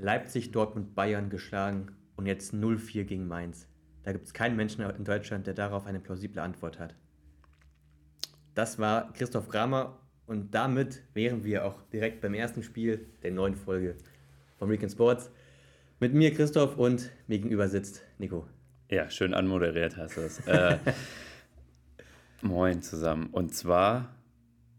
Leipzig, Dortmund, Bayern geschlagen und jetzt 0-4 gegen Mainz. Da gibt es keinen Menschen in Deutschland, der darauf eine plausible Antwort hat. Das war Christoph Kramer und damit wären wir auch direkt beim ersten Spiel der neuen Folge von Weekend Sports. Mit mir Christoph und mir gegenüber sitzt Nico. Ja, schön anmoderiert hast du es. äh, moin zusammen. Und zwar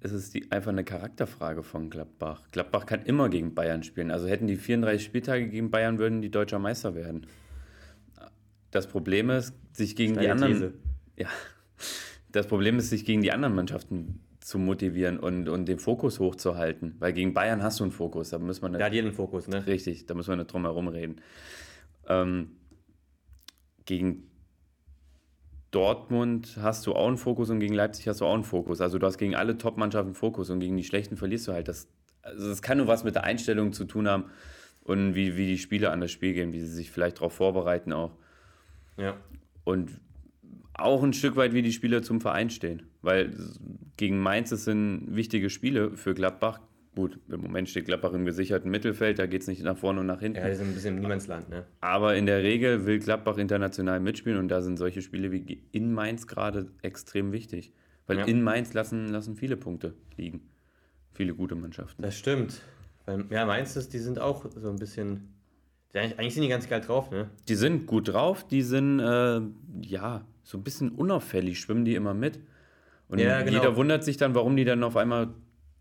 ist es die, einfach eine Charakterfrage von Gladbach. Gladbach kann immer gegen Bayern spielen. Also hätten die 34 Spieltage gegen Bayern, würden die deutscher Meister werden. Das Problem ist, sich gegen die anderen. These. Ja. Das Problem ist, sich gegen die anderen Mannschaften zu motivieren und, und den Fokus hochzuhalten. Weil gegen Bayern hast du einen Fokus. Da muss man nicht, ja, jeden Fokus, ne? Richtig, da muss man nicht drum herum reden. Ähm, gegen Dortmund hast du auch einen Fokus und gegen Leipzig hast du auch einen Fokus. Also du hast gegen alle Top-Mannschaften Fokus und gegen die schlechten verlierst du halt. Das, also das kann nur was mit der Einstellung zu tun haben und wie, wie die Spieler an das Spiel gehen, wie sie sich vielleicht darauf vorbereiten auch. Ja. Und auch ein Stück weit, wie die Spieler zum Verein stehen. Weil gegen Mainz das sind wichtige Spiele für Gladbach. Gut, im Moment steht Gladbach im gesicherten Mittelfeld, da geht es nicht nach vorne und nach hinten. Ja, die sind ein bisschen im Niemandsland, ne? Aber in der Regel will Gladbach international mitspielen und da sind solche Spiele wie in Mainz gerade extrem wichtig. Weil ja. in Mainz lassen, lassen viele Punkte liegen. Viele gute Mannschaften. Das stimmt. ja, Mainz, ist, die sind auch so ein bisschen. Eigentlich sind die ganz geil drauf, ne? Die sind gut drauf, die sind, äh, ja, so ein bisschen unauffällig, schwimmen die immer mit. Und ja, genau. jeder wundert sich dann, warum die dann auf einmal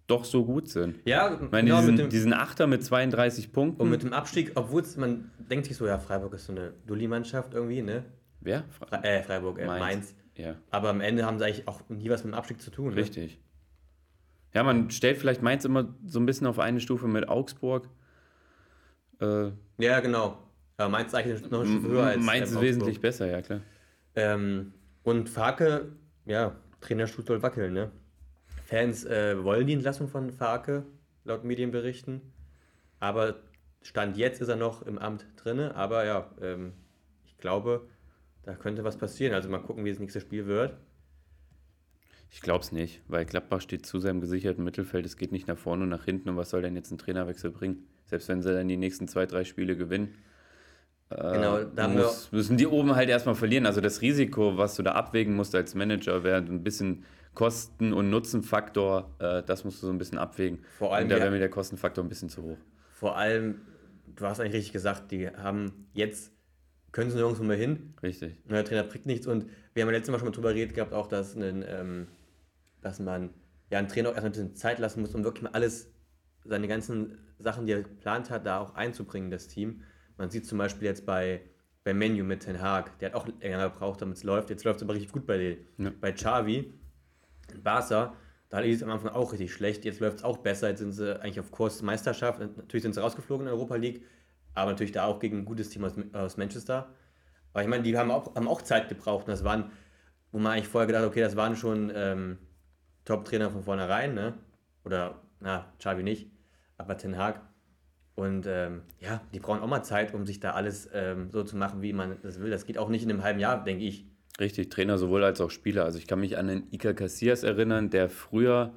doch so gut sind. Ja, ich meine, genau, diesen, dem, diesen Achter mit 32 Punkten. Und mit dem Abstieg, obwohl man denkt sich so, ja, Freiburg ist so eine Dulli-Mannschaft irgendwie, ne? Wer? Fre äh, Freiburg, äh, Mainz. Mainz. Ja. Aber am Ende haben sie eigentlich auch nie was mit dem Abstieg zu tun. Ne? Richtig. Ne? Ja, man stellt vielleicht Mainz immer so ein bisschen auf eine Stufe mit Augsburg. Äh, ja, genau. Aber Mainz ist eigentlich noch eine Stufe höher als Mainz ist wesentlich besser, ja klar. Ähm, und Farke, ja, Trainerstuhl soll wackeln, ne? Fans äh, wollen die Entlassung von Farke, laut Medienberichten. Aber Stand jetzt ist er noch im Amt drin. Aber ja, ähm, ich glaube, da könnte was passieren. Also mal gucken, wie das nächste Spiel wird. Ich glaube es nicht, weil Gladbach steht zu seinem gesicherten Mittelfeld. Es geht nicht nach vorne und nach hinten. Und was soll denn jetzt ein Trainerwechsel bringen? Selbst wenn sie dann die nächsten zwei, drei Spiele gewinnen. Äh, genau, da muss, müssen die oben halt erstmal verlieren. Also das Risiko, was du da abwägen musst als Manager, wäre ein bisschen Kosten- und Nutzenfaktor, äh, das musst du so ein bisschen abwägen. Vor allem, und da wäre mir der Kostenfaktor ein bisschen zu hoch. Vor allem, du hast eigentlich richtig gesagt, die haben jetzt, können sie nirgendwo mehr hin. Richtig. Der Trainer kriegt nichts. Und wir haben ja letztes Mal schon mal drüber geredet gehabt, auch, dass, einen, ähm, dass man ja einen Trainer auch erstmal ein bisschen Zeit lassen muss, um wirklich mal alles, seine ganzen Sachen, die er geplant hat, da auch einzubringen, das Team. Man sieht zum Beispiel jetzt bei, bei Menu mit Ten Haag, der hat auch länger gebraucht, damit es läuft. Jetzt läuft es aber richtig gut bei, den, ja. bei Xavi Barca, da lief es am Anfang auch richtig schlecht. Jetzt läuft es auch besser. Jetzt sind sie eigentlich auf Kurs Meisterschaft. Natürlich sind sie rausgeflogen in der Europa League, aber natürlich da auch gegen ein gutes Team aus, aus Manchester. Aber ich meine, die haben auch, haben auch Zeit gebraucht. Und das waren, wo man eigentlich vorher gedacht okay, das waren schon ähm, Top-Trainer von vornherein, ne? Oder, na, Xavi nicht, aber Ten Hag. Und ähm, ja, die brauchen auch mal Zeit, um sich da alles ähm, so zu machen, wie man das will. Das geht auch nicht in einem halben Jahr, denke ich. Richtig, Trainer sowohl als auch Spieler. Also ich kann mich an den Iker Casillas erinnern, der früher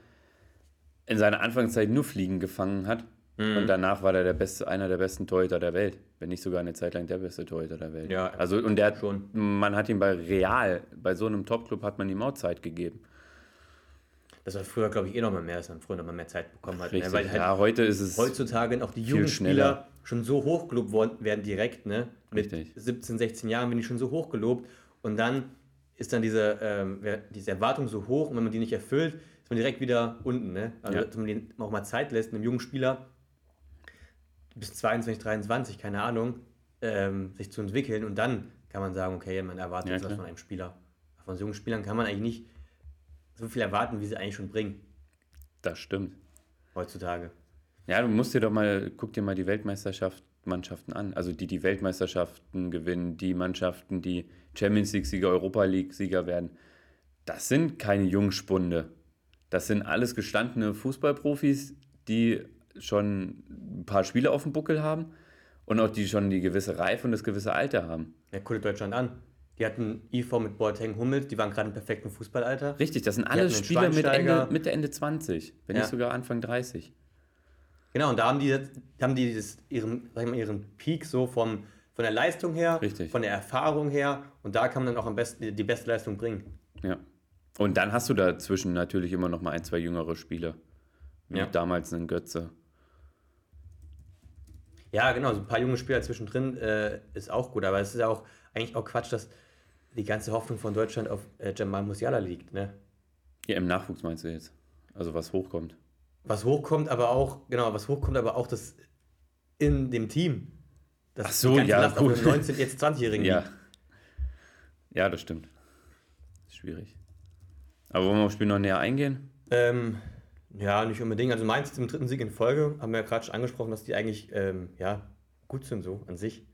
in seiner Anfangszeit nur Fliegen gefangen hat. Mhm. Und danach war er der beste, einer der besten Torhüter der Welt. Wenn nicht sogar eine Zeit lang der beste Torhüter der Welt. Ja, also und der schon. man hat ihm bei Real, bei so einem Topclub hat man ihm auch Zeit gegeben. Das war früher, glaube ich, eh noch mal mehr, dass man früher noch mal mehr Zeit bekommen hat. Ne? Richtig, ne? Weil halt ja, heute ist es heutzutage auch die jungen Spieler schon so hochgelobt werden direkt, ne? Mit Richtig. 17, 16 Jahren bin ich schon so hochgelobt und dann ist dann diese, ähm, diese Erwartung so hoch und wenn man die nicht erfüllt, ist man direkt wieder unten. Ne? Also, ja. dass man den auch mal Zeit lässt, einem jungen Spieler bis 22, 23, keine Ahnung, ähm, sich zu entwickeln und dann kann man sagen, okay, man erwartet ja, was von einem Spieler. Von so jungen Spielern kann man eigentlich nicht so viel erwarten, wie sie eigentlich schon bringen. Das stimmt. Heutzutage. Ja, du musst dir doch mal, guck dir mal die Weltmeisterschaft Mannschaften an. Also die die Weltmeisterschaften gewinnen, die Mannschaften, die Champions League-Sieger, Europa League-Sieger werden. Das sind keine Jungspunde. Das sind alles gestandene Fußballprofis, die schon ein paar Spiele auf dem Buckel haben und auch die schon die gewisse Reife und das gewisse Alter haben. Ja, guck dir Deutschland an. Die hatten IV mit Boateng Hummels, die waren gerade im perfekten Fußballalter. Richtig, das sind alle Spieler mit Ende, Mitte, Ende 20, wenn ja. nicht sogar Anfang 30. Genau, und da haben die, haben die das, ihren, sag ich mal, ihren Peak so vom, von der Leistung her, Richtig. von der Erfahrung her und da kann man dann auch am besten die beste Leistung bringen. Ja. Und dann hast du dazwischen natürlich immer noch mal ein, zwei jüngere Spieler. Wie Ja. damals einen Götze. Ja, genau, so ein paar junge Spieler zwischendrin äh, ist auch gut, aber es ist ja auch eigentlich auch Quatsch, dass die ganze Hoffnung von Deutschland auf äh, Jamal Musiala liegt, ne? Ja, im Nachwuchs meinst du jetzt? Also was hochkommt. Was hochkommt, aber auch, genau, was hochkommt, aber auch das in dem Team. Das Ach so, ja, Last auf gut. dem 19, jetzt 20-Jährigen Ja. Ja, das stimmt. Ist schwierig. Aber wollen wir aufs Spiel noch näher eingehen? Ähm, ja, nicht unbedingt. Also Mainz zum dritten Sieg in Folge, haben wir ja gerade schon angesprochen, dass die eigentlich ähm, ja, gut sind so an sich.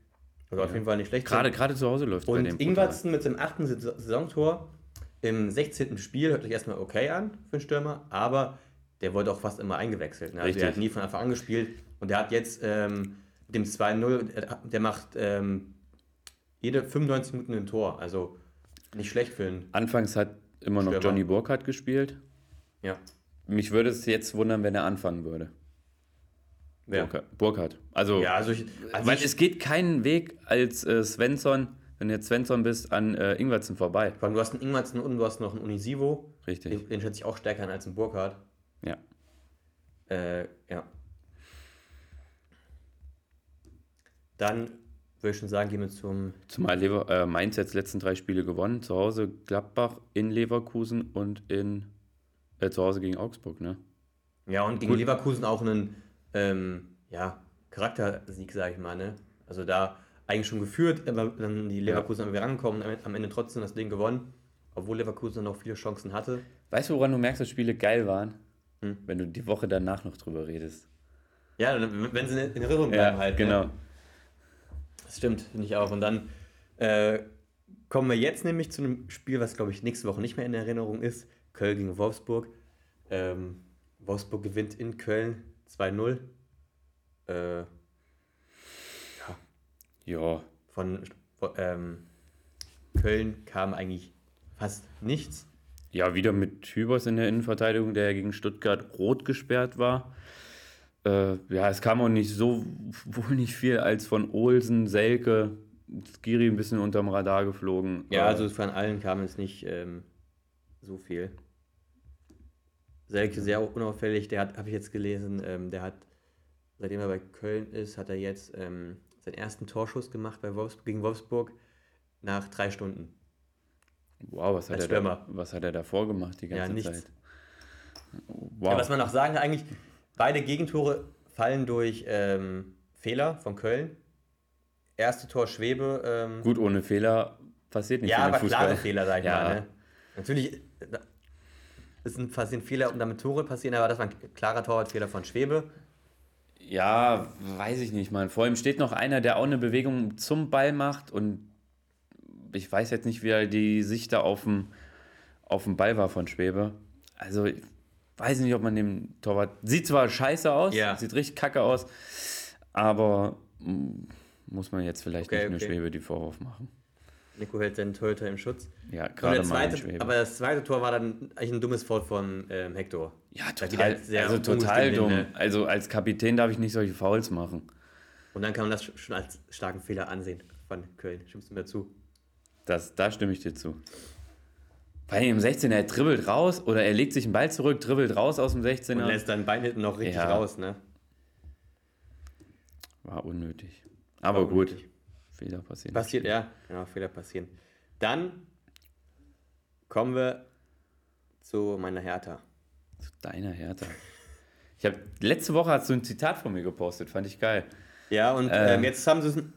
Oder auf jeden Fall nicht schlecht Gerade, sind. gerade zu Hause läuft bei Und dem brutal. Ingwertsen mit seinem achten Saison- Saisontor im 16. Spiel hört sich erstmal okay an für einen Stürmer, aber der wurde auch fast immer eingewechselt. Ne? Also der hat nie von Anfang an gespielt und der hat jetzt ähm, mit dem 2-0, äh, der macht ähm, jede 95 Minuten ein Tor. Also nicht schlecht für einen. Anfangs hat immer noch Stürmer. Johnny Burkhardt gespielt. Ja. Mich würde es jetzt wundern, wenn er anfangen würde. Wer? Burkhardt. Burkhardt. Also, Ja, also ich, also weil ich, es geht keinen Weg als äh, Svensson, wenn du jetzt Svensson bist, an äh, Ingwertsen vorbei. vor allem, du hast einen Ingwertsen und du hast noch einen Unisivo. Richtig. Den, den schätze ich auch stärker an als einen Burkhardt. Äh, ja. Dann würde ich schon sagen, gehen wir zum. Zumal Lever, äh, Mainz jetzt die letzten drei Spiele gewonnen. Zu Hause Gladbach, in Leverkusen und in äh, zu Hause gegen Augsburg, ne? Ja, und gegen Gut. Leverkusen auch einen ähm, ja, Charaktersieg, sage ich mal. Ne? Also da eigentlich schon geführt, aber dann die Leverkusen ja. wieder rangekommen, am- am Ende trotzdem das Ding gewonnen. Obwohl Leverkusen noch viele Chancen hatte. Weißt du, woran du merkst, dass Spiele geil waren? Hm. Wenn du die Woche danach noch drüber redest. Ja, wenn sie in Erinnerung bleiben halt. genau. Ne? Das stimmt, finde ich auch. Und dann äh, kommen wir jetzt nämlich zu einem Spiel, was glaube ich nächste Woche nicht mehr in Erinnerung ist. Köln gegen Wolfsburg. Ähm, Wolfsburg gewinnt in Köln 2-0. Äh, Ja, von ähm, Köln kam eigentlich fast nichts. Ja, wieder mit Hübers in der Innenverteidigung, der ja gegen Stuttgart rot gesperrt war. Äh, ja, es kam auch nicht so wohl nicht viel als von Olsen, Selke, Skiri ein bisschen unterm Radar geflogen. Ja, Äh, also von allen kam es nicht ähm, so viel. Selke sehr unauffällig, der hat, habe ich jetzt gelesen, ähm, der hat, seitdem er bei Köln ist, hat er jetzt ähm, seinen ersten Torschuss gemacht bei Wolfs gegen Wolfsburg nach drei Stunden. Wow, was hat, er da, was hat er davor gemacht die ganze Ja, nichts. Zeit? Wow. Ja, was man noch sagen kann, eigentlich, beide Gegentore fallen durch ähm, Fehler von Köln. Erste Tor Schwebe. Ähm, Gut, ohne Fehler passiert nicht ja, aber Fußball. klare Fehler, sag ich Ja. mal. Ne? Natürlich äh, sind passieren Fehler, um damit Tore passieren, aber das war ein klarer Torwartfehler von Schwebe. Ja, weiß ich nicht, man. Vor ihm steht noch einer, der auch eine Bewegung zum Ball macht und ich weiß jetzt nicht, wie er die Sicht da auf dem, auf dem Ball war von Schwebe. Also, ich weiß nicht, ob man dem Torwart. Sieht zwar scheiße aus, Ja. sieht richtig kacke aus, aber mm, muss man jetzt vielleicht Okay, nicht nur okay. Schwebe die Vorwurf machen. Nico hält seinen Torhüter im Schutz. Ja, gerade mal zweite, aber das zweite Tor war dann eigentlich ein dummes Foul von ähm, Hector. ja, total, also total dumm. hin, ne? Also als Kapitän darf ich nicht solche Fouls machen. Und dann kann man das schon als starken Fehler ansehen von Köln. Stimmst du mir zu? Das, da stimme ich dir zu. Bei dem 16er, er dribbelt raus oder er legt sich einen Ball zurück, dribbelt raus aus dem Und 16er. lässt dann Bein hinten noch richtig Ja. raus, ne? War unnötig. Aber War gut, unnötig. Fehler passieren. Passiert, ja. Genau, Fehler passieren. Dann kommen wir zu meiner Hertha. Zu deiner Hertha. Ich habe letzte Woche hast du ein Zitat von mir gepostet, fand ich geil. Ja, und Äh, ähm, jetzt haben sie es bewiesen.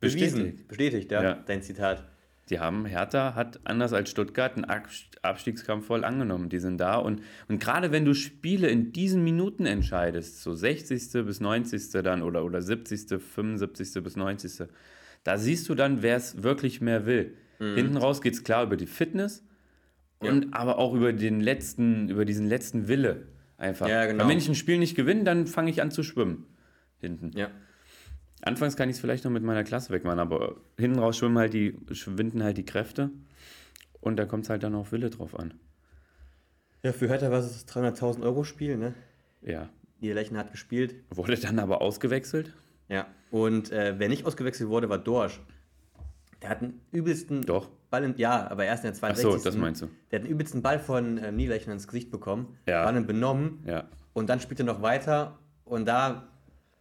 bestätigt. Bestätigt, ja, Ja. dein Zitat. Die haben, Hertha hat anders als Stuttgart einen Abst- Abstiegskampf voll angenommen. Die sind da und, und gerade wenn du Spiele in diesen Minuten entscheidest, so 60. bis 90. dann oder, oder 70., 75. bis 90., da siehst du dann, wer es wirklich mehr will. Mhm. Hinten raus geht es klar über die Fitness und aber auch über den letzten, über diesen letzten Wille einfach. Ja, genau. Wenn ich ein Spiel nicht gewinne, dann fange ich an zu schwimmen. Hinten. Ja. Anfangs kann ich es vielleicht noch mit meiner Klasse wegmachen, aber hinten raus schwimmen halt die, schwinden halt die Kräfte und da kommt es halt dann auf Wille drauf an. Ja, für Hertha war es das 300.000 Euro Spiel, ne? Ja, Niederlechner hat gespielt. Wurde dann aber ausgewechselt? Ja. Und äh, wer nicht ausgewechselt wurde, war Dorsch. Der hat einen übelsten Doch. Ball, in, ja, aber erst in der Ach 62. so, das meinst du. Der hat einen übelsten Ball von ähm, Niederlechner ins Gesicht bekommen, Ja. war dann benommen Ja. und dann spielt er noch weiter und da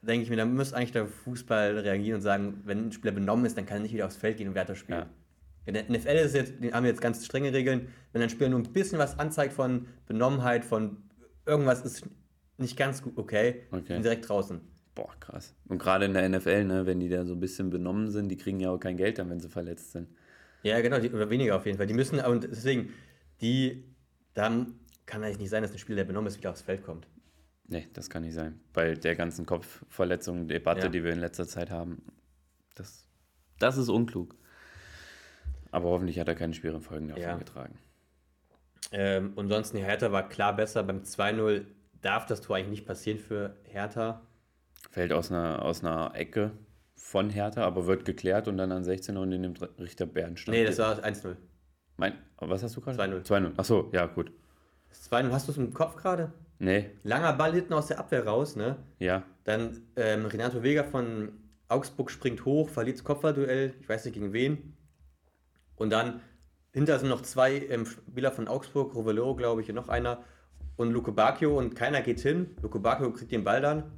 denke ich mir, da müsste eigentlich der Fußball reagieren und sagen, wenn ein Spieler benommen ist, dann kann er nicht wieder aufs Feld gehen und weiter spielen. Ja. In der NFL ist jetzt, die haben jetzt ganz strenge Regeln. Wenn ein Spieler nur ein bisschen was anzeigt von Benommenheit, von irgendwas ist nicht ganz gut, okay, Okay. direkt draußen. Boah, krass. Und gerade in der NFL, ne, wenn die da so ein bisschen benommen sind, die kriegen ja auch kein Geld dann, wenn sie verletzt sind. Ja, genau, die, oder weniger auf jeden Fall. Die müssen, und deswegen, die, dann kann eigentlich nicht sein, dass ein Spieler, der benommen ist, wieder aufs Feld kommt. Nee, das kann nicht sein. Bei der ganzen Kopfverletzung-Debatte, Ja. die wir in letzter Zeit haben, das, das ist unklug. Aber hoffentlich hat er keine schweren Folgen davon Ja. getragen. Ähm, und sonst, Hertha war klar besser. Beim 2-0 darf das Tor eigentlich nicht passieren für Hertha. Fällt aus einer, aus einer Ecke von Hertha, aber wird geklärt und dann an 16 und in dem Richter Bernstein. Nee, das war 1-0. Mein, was hast du gerade? 2-0. 2-0. Achso, ja, gut. Das 2-0, hast du es im Kopf gerade? Nee, Langer Ball hinten aus der Abwehr raus, ne? ja. Dann ähm, Renato Vega von Augsburg springt hoch, verliert das Kopfballduell, ich weiß nicht gegen wen. Und dann hinter sind noch zwei ähm, Spieler von Augsburg, Rovellero, glaube ich, und noch einer. Und Luke Bacchio und keiner geht hin. Luke Bacchio kriegt den Ball dann,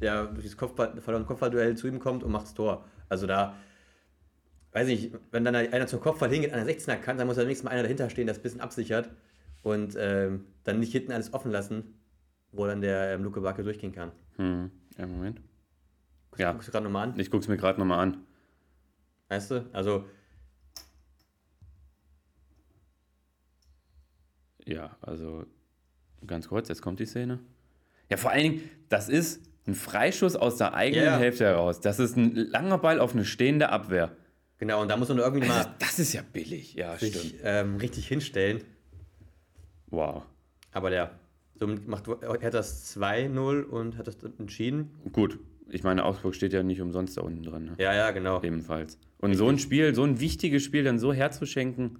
der durch das Kopfball, verlorene Kopfballduell zu ihm kommt und macht das Tor. Also da, weiß ich, wenn dann einer zum Kopfball hingeht, an der 16er kann, dann muss da nächstes Mal einer dahinter stehen, das ein bisschen absichert. Und ähm, dann nicht hinten alles offen lassen, wo dann der ähm, Luke Bacchio durchgehen kann. Hm. Ja, Moment. Ja. Guckst du gerade nochmal an? Ich guck's mir gerade nochmal an. Weißt du? Also, Ja, also ganz kurz, jetzt kommt die Szene. Ja, vor allen Dingen, das ist ein Freischuss aus der eigenen Ja. Hälfte heraus. Das ist ein langer Ball auf eine stehende Abwehr. genau, und da muss man irgendwie Das, mal das ist ja billig. Ja, stimmt. sich ähm, richtig hinstellen. Wow. Aber der, somit macht, er hat das 2-0 und hat das entschieden. Gut. Ich meine, Augsburg steht ja nicht umsonst da unten dran. Ne? Ja, ja, genau. Ebenfalls. Und so ein Spiel, so ein wichtiges Spiel dann so herzuschenken,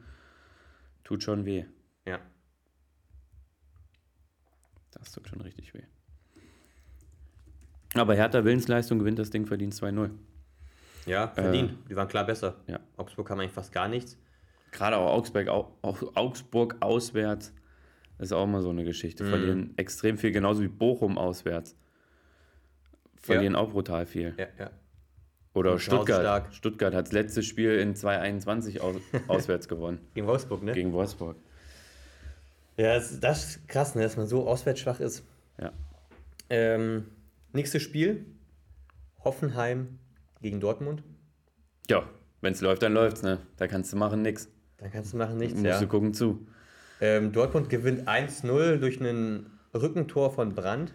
tut schon weh. Ja. Das tut schon richtig weh. Aber Hertha Willensleistung gewinnt das Ding verdient 2-0. Ja, verdient. Die waren klar besser. Äh. ja. Augsburg kam eigentlich fast gar nichts. Gerade auch Augsburg, auch, auch Augsburg auswärts ist auch mal so eine Geschichte. Mhm. Verlieren extrem viel, genauso wie Bochum auswärts. Verlieren auch brutal viel. Ja, ja. Oder Und Stuttgart. Stuttgart hat das letzte Spiel in 2021 aus, auswärts gewonnen. Gegen Wolfsburg, ne? Gegen Wolfsburg. Ja, das, das ist krass, ne, dass man so auswärts schwach ist. Ja. Ähm, nächstes Spiel: Hoffenheim gegen Dortmund. Ja, wenn es läuft, dann läuft's, ne? Da kannst du machen nix. Da kannst du machen nichts, Musst ja. du gucken zu. Ähm, Dortmund gewinnt 1-0 durch ein Rückentor von Brandt.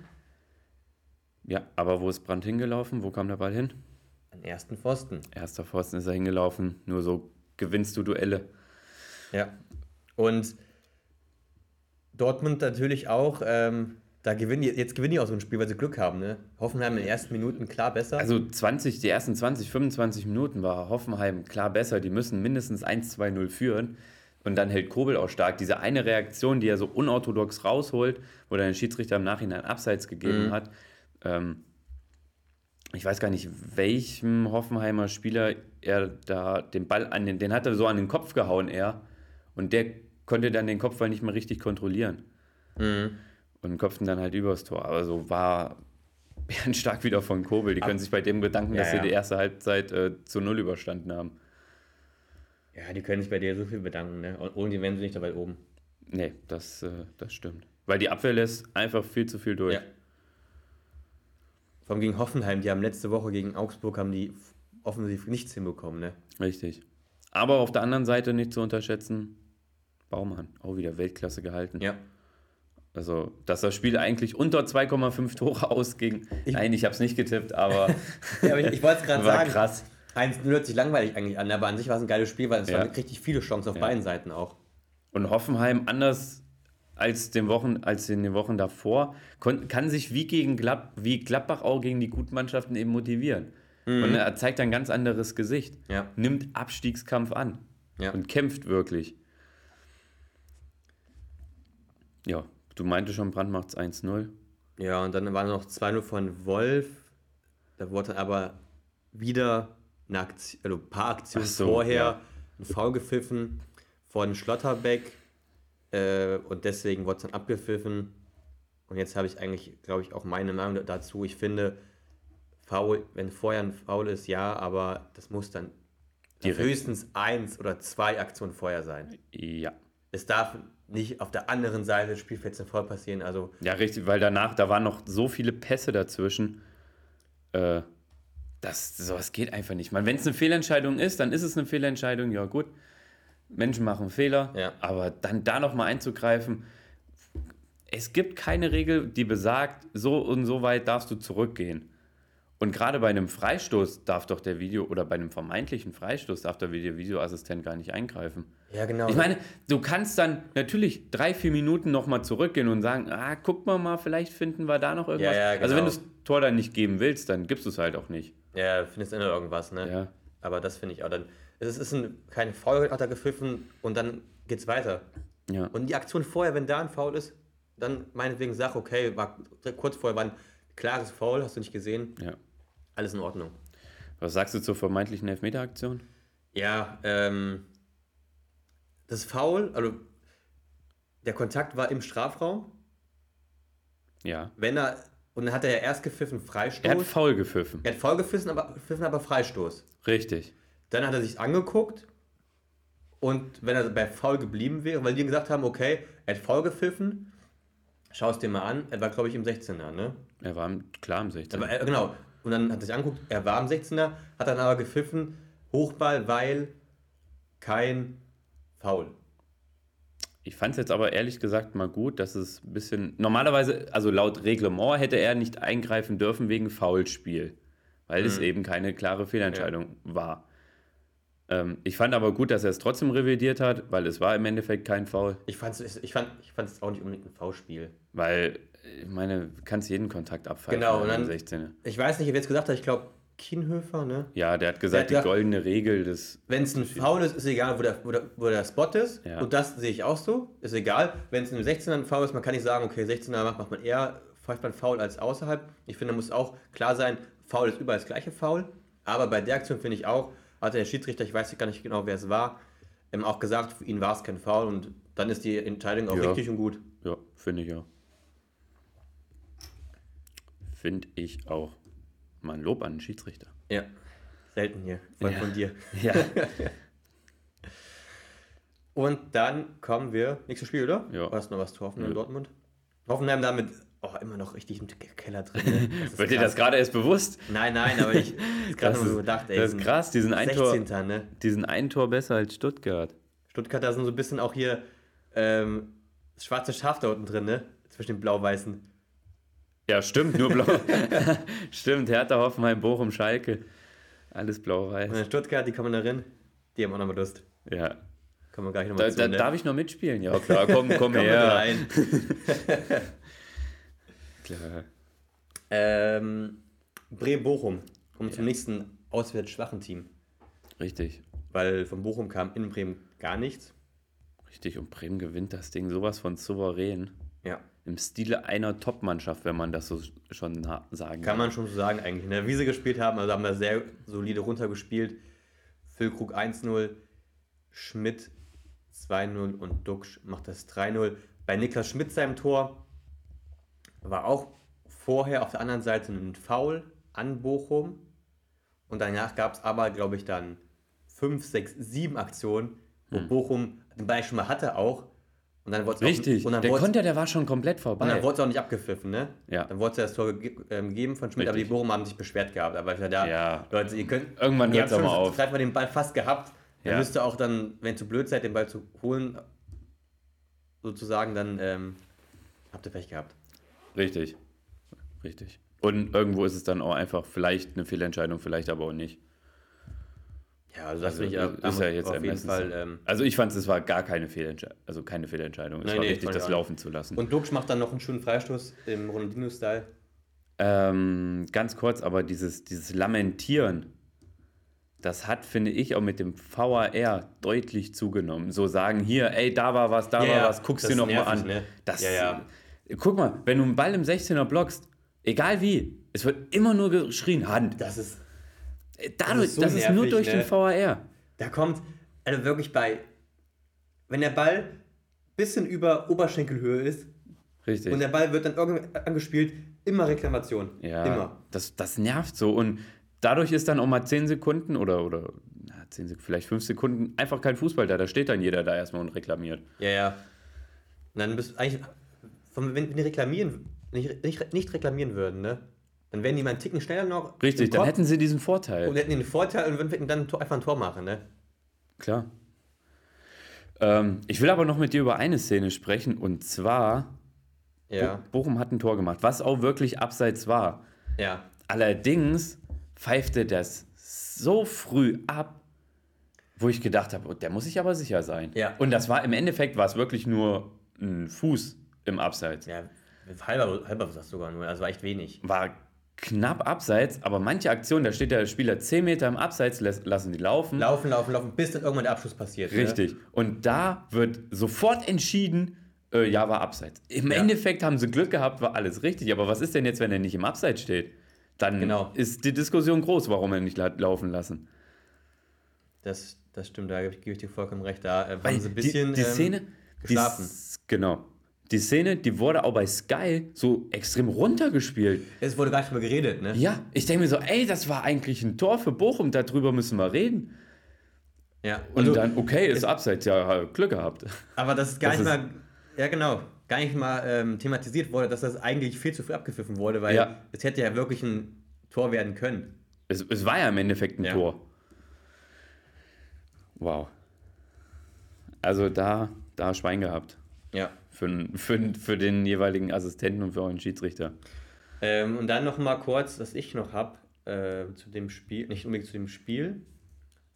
Ja, aber wo ist Brandt hingelaufen? Wo kam der Ball hin? An ersten Pfosten. Erster Pfosten ist er hingelaufen. Nur so gewinnst du Duelle. Ja. Und Dortmund natürlich auch, ähm, da gewinnen die, jetzt gewinnen die auch so ein Spiel, weil sie Glück haben. Ne? Hoffenheim in den ersten Minuten klar besser. Also 20, die ersten 20, 25 Minuten war Hoffenheim klar besser. Die müssen mindestens 1-2-0 führen. Und dann hält Kobel auch stark. Diese eine Reaktion, die er so unorthodox rausholt, wo dann der Schiedsrichter im Nachhinein Abseits gegeben Mhm. hat. Ähm, ich weiß gar nicht, welchem Hoffenheimer Spieler er da den Ball an den, den hat er so an den Kopf gehauen, er. Und der konnte dann den Kopfball nicht mehr richtig kontrollieren. Mhm. Und köpften dann halt übers Tor. Aber so war stark wieder von Kobel. Die können sich bei dem bedanken, Ja, dass ja. sie die erste Halbzeit äh, zu Null überstanden haben. Ja, die können sich bei dir so viel bedanken. Ne? Und ohne die wären sie nicht dabei oben. Nee, das, äh, das stimmt. Weil die Abwehr lässt einfach viel zu viel durch. Ja. Vor allem gegen Hoffenheim, die haben letzte Woche gegen Augsburg haben die offensiv nichts hinbekommen. Ne? Richtig. Aber auf der anderen Seite nicht zu unterschätzen, Baumann, auch wieder Weltklasse gehalten. Ja. Also, dass das Spiel eigentlich unter 2,5 Tore ausging. Nein, ich habe es nicht getippt, aber ja aber ich, ich wollte es gerade war sagen. krass. 1-0 hört sich langweilig eigentlich an, aber an sich war es ein geiles Spiel, weil es Ja. waren richtig viele Chancen auf Ja. beiden Seiten auch. Und Hoffenheim, anders als, den Wochen, als in den Wochen davor, kann sich wie gegen Glad, wie Gladbach auch gegen die guten Mannschaften eben motivieren. Und er zeigt ein ganz anderes Gesicht. Ja. Nimmt Abstiegskampf an und kämpft wirklich. Ja, du meinte schon, Brand macht's 1-0. Ja, und dann waren noch 2-0 von Wolf. Da wurde aber wieder eine Aktion, also ein paar Aktionen so, vorher ja. ein Foul gepfiffen von Schlotterbeck. Äh, und deswegen wurde es dann abgepfiffen. Und jetzt habe ich eigentlich, glaube ich, auch meine Meinung dazu. Ich finde, Foul, wenn vorher ein Foul ist, ja, aber das muss dann Direkt. höchstens eins oder zwei Aktionen vorher sein. Ja. Es darf nicht auf der anderen Seite des Spielfelds ein Foul passieren. Also Ja, richtig, weil danach, da waren noch so viele Pässe dazwischen. Äh, das, sowas geht einfach nicht. Wenn es eine Fehlentscheidung ist, dann ist es eine Fehlentscheidung, ja gut. Menschen machen Fehler, Ja. aber dann da nochmal einzugreifen. Es gibt keine Regel, die besagt, so und so weit darfst du zurückgehen. Und gerade bei einem Freistoß darf doch der Video, oder bei einem vermeintlichen Freistoß darf der Video Videoassistent gar nicht eingreifen. Ja, genau. Ich meine, du kannst dann natürlich drei, vier Minuten nochmal zurückgehen und sagen, ah, guck mal mal, vielleicht finden wir da noch irgendwas. Ja, ja, Also wenn genau. du das Tor dann nicht geben willst, dann gibst du es halt auch nicht. Ja, findest immer irgendwas, ne? Ja. Aber das finde ich auch dann. Es ist ein, kein Foul, hat er gepfiffen und dann geht's weiter. Ja. Und die Aktion vorher, wenn da ein Foul ist, dann meinetwegen sag, okay, war kurz vorher war ein klares Foul, hast du nicht gesehen, ja. alles in Ordnung. Was sagst du zur vermeintlichen Elfmeteraktion? Ja, ähm, das Foul, also der Kontakt war im Strafraum, Ja. wenn er, und dann hat er ja erst gepfiffen Freistoß. Er hat faul gepfiffen. er hat voll gepfiffen, aber, gepfiffen, aber Freistoß. Richtig. Dann hat er sich angeguckt und wenn er bei faul geblieben wäre, weil die gesagt haben, okay, er hat faul gepfiffen, schau es dir mal an, er war glaube ich im 16er, ne? Er war im- klar im 16. Aber, äh, genau, und dann hat er sich angeguckt, er war im 16er, hat dann aber gepfiffen, Hochball, weil kein Foul. Ich fand es jetzt aber ehrlich gesagt mal gut, dass es ein bisschen. Normalerweise, also laut Reglement hätte er nicht eingreifen dürfen wegen Foulspiel, weil es eben keine klare Fehlentscheidung war. Ähm, ich fand aber gut, dass er es trotzdem revidiert hat, weil es war im Endeffekt kein Foul. Ich fand es ich fand, ich fand es auch nicht unbedingt ein Foulspiel. Weil, ich meine, du kannst jeden Kontakt abpfeifen Genau, und dann- 16. Ich weiß nicht, wer jetzt gesagt hat, ich glaube Kienhöfer, ne? Ja, der hat gesagt, Der hat die goldene Regel des. Wenn es ein Foul ist, ist egal, wo der, wo der, wo der Spot ist. Ja. Und das sehe ich auch so. Ist egal. Wenn es in einem 16er ein Foul ist, man kann nicht sagen, okay, 16er macht, macht man eher pfeift man Foul als außerhalb. Ich finde, muss auch klar sein, Foul ist überall das gleiche Foul. Aber bei der Aktion finde ich auch, hatte der Schiedsrichter, ich weiß gar nicht genau, wer es war, ähm, auch gesagt, für ihn war es kein Foul und dann ist die Entscheidung auch Ja. richtig und gut. Ja, finde ich auch. Finde ich auch. Mal ein Lob an den Schiedsrichter. Ja. Selten hier, vor allem Ja. von dir. Ja. Und dann kommen wir, nächstes Spiel, oder? Ja. War das noch was zu Hoffenheim Ja. Dortmund? Hoffenheim damit, oh, immer noch richtig im Keller drin. Ne? Wird dir das gerade erst bewusst? Nein, nein, aber ich hab gerade so gedacht, ey, das ist krass, diesen ein, Tor, 16. Ne? diesen ein Tor besser als Stuttgart. Stuttgart, da sind so ein bisschen auch hier ähm, das schwarze Schaf da unten drin, ne? Zwischen den blau-weißen. Ja, stimmt, nur blau. stimmt, Hertha, Hoffenheim, Bochum, Schalke. Alles Und blau-weiß. in Stuttgart, die kommen da rein, die haben auch nochmal Lust. Ja. Kommen wir gleich Da, nochmal zu. da, ne? Darf ich noch mitspielen? Ja, klar, komm, komm Komm her. rein. Klar. Ähm, Bremen-Bochum. Kommen zum nächsten auswärts schwachen Team. Richtig. Weil von Bochum kam in Bremen gar nichts. Richtig. Und Bremen gewinnt das Ding sowas von souverän. Ja. Im Stile einer Top-Mannschaft, wenn man das so schon sagen Kann man schon so sagen eigentlich. In der Wiese gespielt haben, also haben wir sehr solide runtergespielt. Füllkrug 1-0, Schmidt 2-0 und Duxch macht das 3-0. Bei Niklas Schmidt seinem Tor war auch vorher auf der anderen Seite ein Foul an Bochum. Und danach gab es aber, glaube ich, dann 5, 6, 7 Aktionen, wo Bochum den Ball schon mal hatte auch. Und dann wurde es Richtig. Auch, und dann der Konter, der war schon komplett und dann vorbei. wurde es auch nicht abgepfiffen, ne? Ja. Dann wurde es ja das Tor ähm, gegeben von Schmidt, aber die Richtig. Bochum haben sich beschwert gehabt. Aber ich dachte, ja, Ja. Leute, ihr könnt. Irgendwann hört's habt auch mal auf. dreimal den Ball fast gehabt. Dann Ja. müsst ihr auch dann, wenn ihr zu blöd seid, den Ball zu holen, sozusagen, dann ähm, habt ihr Pech gehabt. Richtig. Richtig. Und irgendwo ist es dann auch einfach vielleicht eine Fehlentscheidung, vielleicht aber auch nicht. Ja, also das Also, ich ist ja jetzt auf jeden. Fall. Ähm, Also ich fand es war gar keine Fehlentscheidung, also keine Fehlentscheidung. Es Nein, war nee, richtig, das laufen zu lassen. und Duxch macht dann noch einen schönen Freistoß im Ronaldinho-Style. Ähm, ganz kurz, aber dieses, dieses Lamentieren, das hat, finde ich, auch mit dem VAR deutlich zugenommen. So sagen hier, ey, da war was, da Ja, war was, guckst dir ist noch mal nervig, an. ne? Das, Ja, ja. Guck mal, wenn du einen Ball im 16er blockst, egal wie, es wird immer nur geschrien, Hand. Das ist, Dadurch, das so ist, nur nervig, durch ne? den VAR. da kommt, also wirklich bei, wenn der Ball bisschen über Oberschenkelhöhe ist Richtig. und der Ball wird dann irgendwie angespielt, immer Reklamation. Ja, Immer. Das, das nervt so. Und dadurch ist dann auch mal 10 Sekunden oder, oder na, 10 Sekunden, vielleicht 5 Sekunden einfach kein Fußball da. Da steht dann jeder da erstmal und reklamiert. Ja, ja. Und dann bist du eigentlich, wenn, wenn die reklamieren, nicht, nicht, nicht reklamieren würden, ne? Dann wären die mal einen Ticken schneller noch. Richtig, dann hätten sie diesen Vorteil. und hätten den Vorteil und würden dann einfach ein Tor machen, ne? Klar. Ähm, ich will aber noch mit dir über eine Szene sprechen und zwar, Ja. Bo Bochum hat ein Tor gemacht, was auch wirklich abseits war. Ja. Allerdings pfeifte das so früh ab, wo ich gedacht habe, oh, der muss sich aber sicher sein. Ja. Und das war im Endeffekt war es wirklich nur ein Fuß im Abseits. Ja, halber, halber was sogar nur, also war echt wenig. War knapp abseits, aber manche Aktionen, da steht der Spieler 10 Meter im Abseits, lassen die laufen. Laufen, laufen, laufen, bis dann irgendwann der Abschluss passiert. Ne? Richtig. Und da wird sofort entschieden, äh, ja, war Abseits. Im Ja. Endeffekt haben sie Glück gehabt, war alles richtig. Aber was ist denn jetzt, wenn er nicht im Abseits steht? Dann Genau. ist die Diskussion groß, warum er nicht la- laufen lassen. Das, das stimmt, da gebe ich, dir vollkommen recht. Da äh, haben sie ein bisschen die, die ähm, Szene, geschlafen. Die, genau. Die Szene, die wurde auch bei Sky so extrem runtergespielt. Es wurde gar nicht drüber geredet, ne? Ja, ich denke mir so, ey, das war eigentlich ein Tor für Bochum, darüber müssen wir reden. Ja. Und Also, dann, okay, ist abseits, ja, Glück gehabt. aber das ist gar das nicht ist- mal, ja genau, gar nicht mal ähm, thematisiert wurde, dass das eigentlich viel zu früh abgepfiffen wurde, weil Ja. es hätte ja wirklich ein Tor werden können. Es, es war ja im Endeffekt ein Ja. Tor. Wow. Also da, da Schwein gehabt. Ja. Für, für, für den jeweiligen Assistenten und für euren Schiedsrichter. Ähm, und dann noch mal kurz, was ich noch habe äh, zu dem Spiel, nicht unbedingt zu dem Spiel,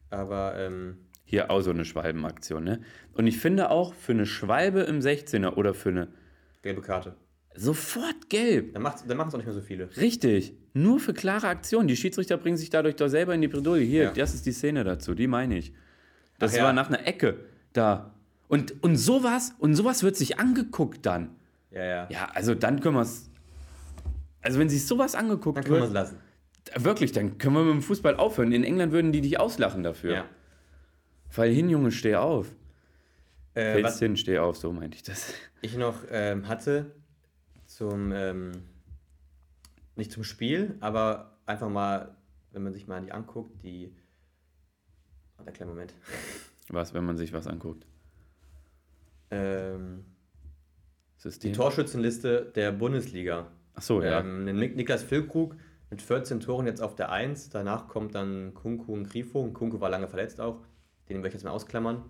aber ähm, Hier auch so eine Schwalbenaktion, ne? Und ich finde auch für eine Schwalbe im 16er oder für eine gelbe Karte. sofort gelb. Dann machen es auch nicht mehr so viele. Richtig. Nur für klare Aktionen. Die Schiedsrichter bringen sich dadurch doch selber in die Bredouille. Hier, Ja. das ist die Szene dazu, die meine ich. Das Ach ja. war nach einer Ecke da. Und, und sowas, und sowas wird sich angeguckt dann. Ja, ja. Ja, also dann können wir es. Also wenn sich sowas angeguckt Dann können wir es wird, lassen. wirklich, dann können wir mit dem Fußball aufhören. In England würden die dich auslachen dafür. Ja. Fall hin, Junge, steh auf. Äh, Fällst was hin, steh auf, so meinte ich das. ich noch ähm, hatte zum, ähm, nicht zum Spiel, aber einfach mal, wenn man sich mal die anguckt, die. Warte, kleinen Moment. Was, wenn man sich was anguckt? Ähm, die. Torschützenliste der Bundesliga. Ach so, ja. Ähm, Nik- Niklas Füllkrug mit 14 Toren jetzt auf der 1. Danach kommt dann Kunku und Grifo. Und Kunku war lange verletzt auch. Den werde ich jetzt mal ausklammern.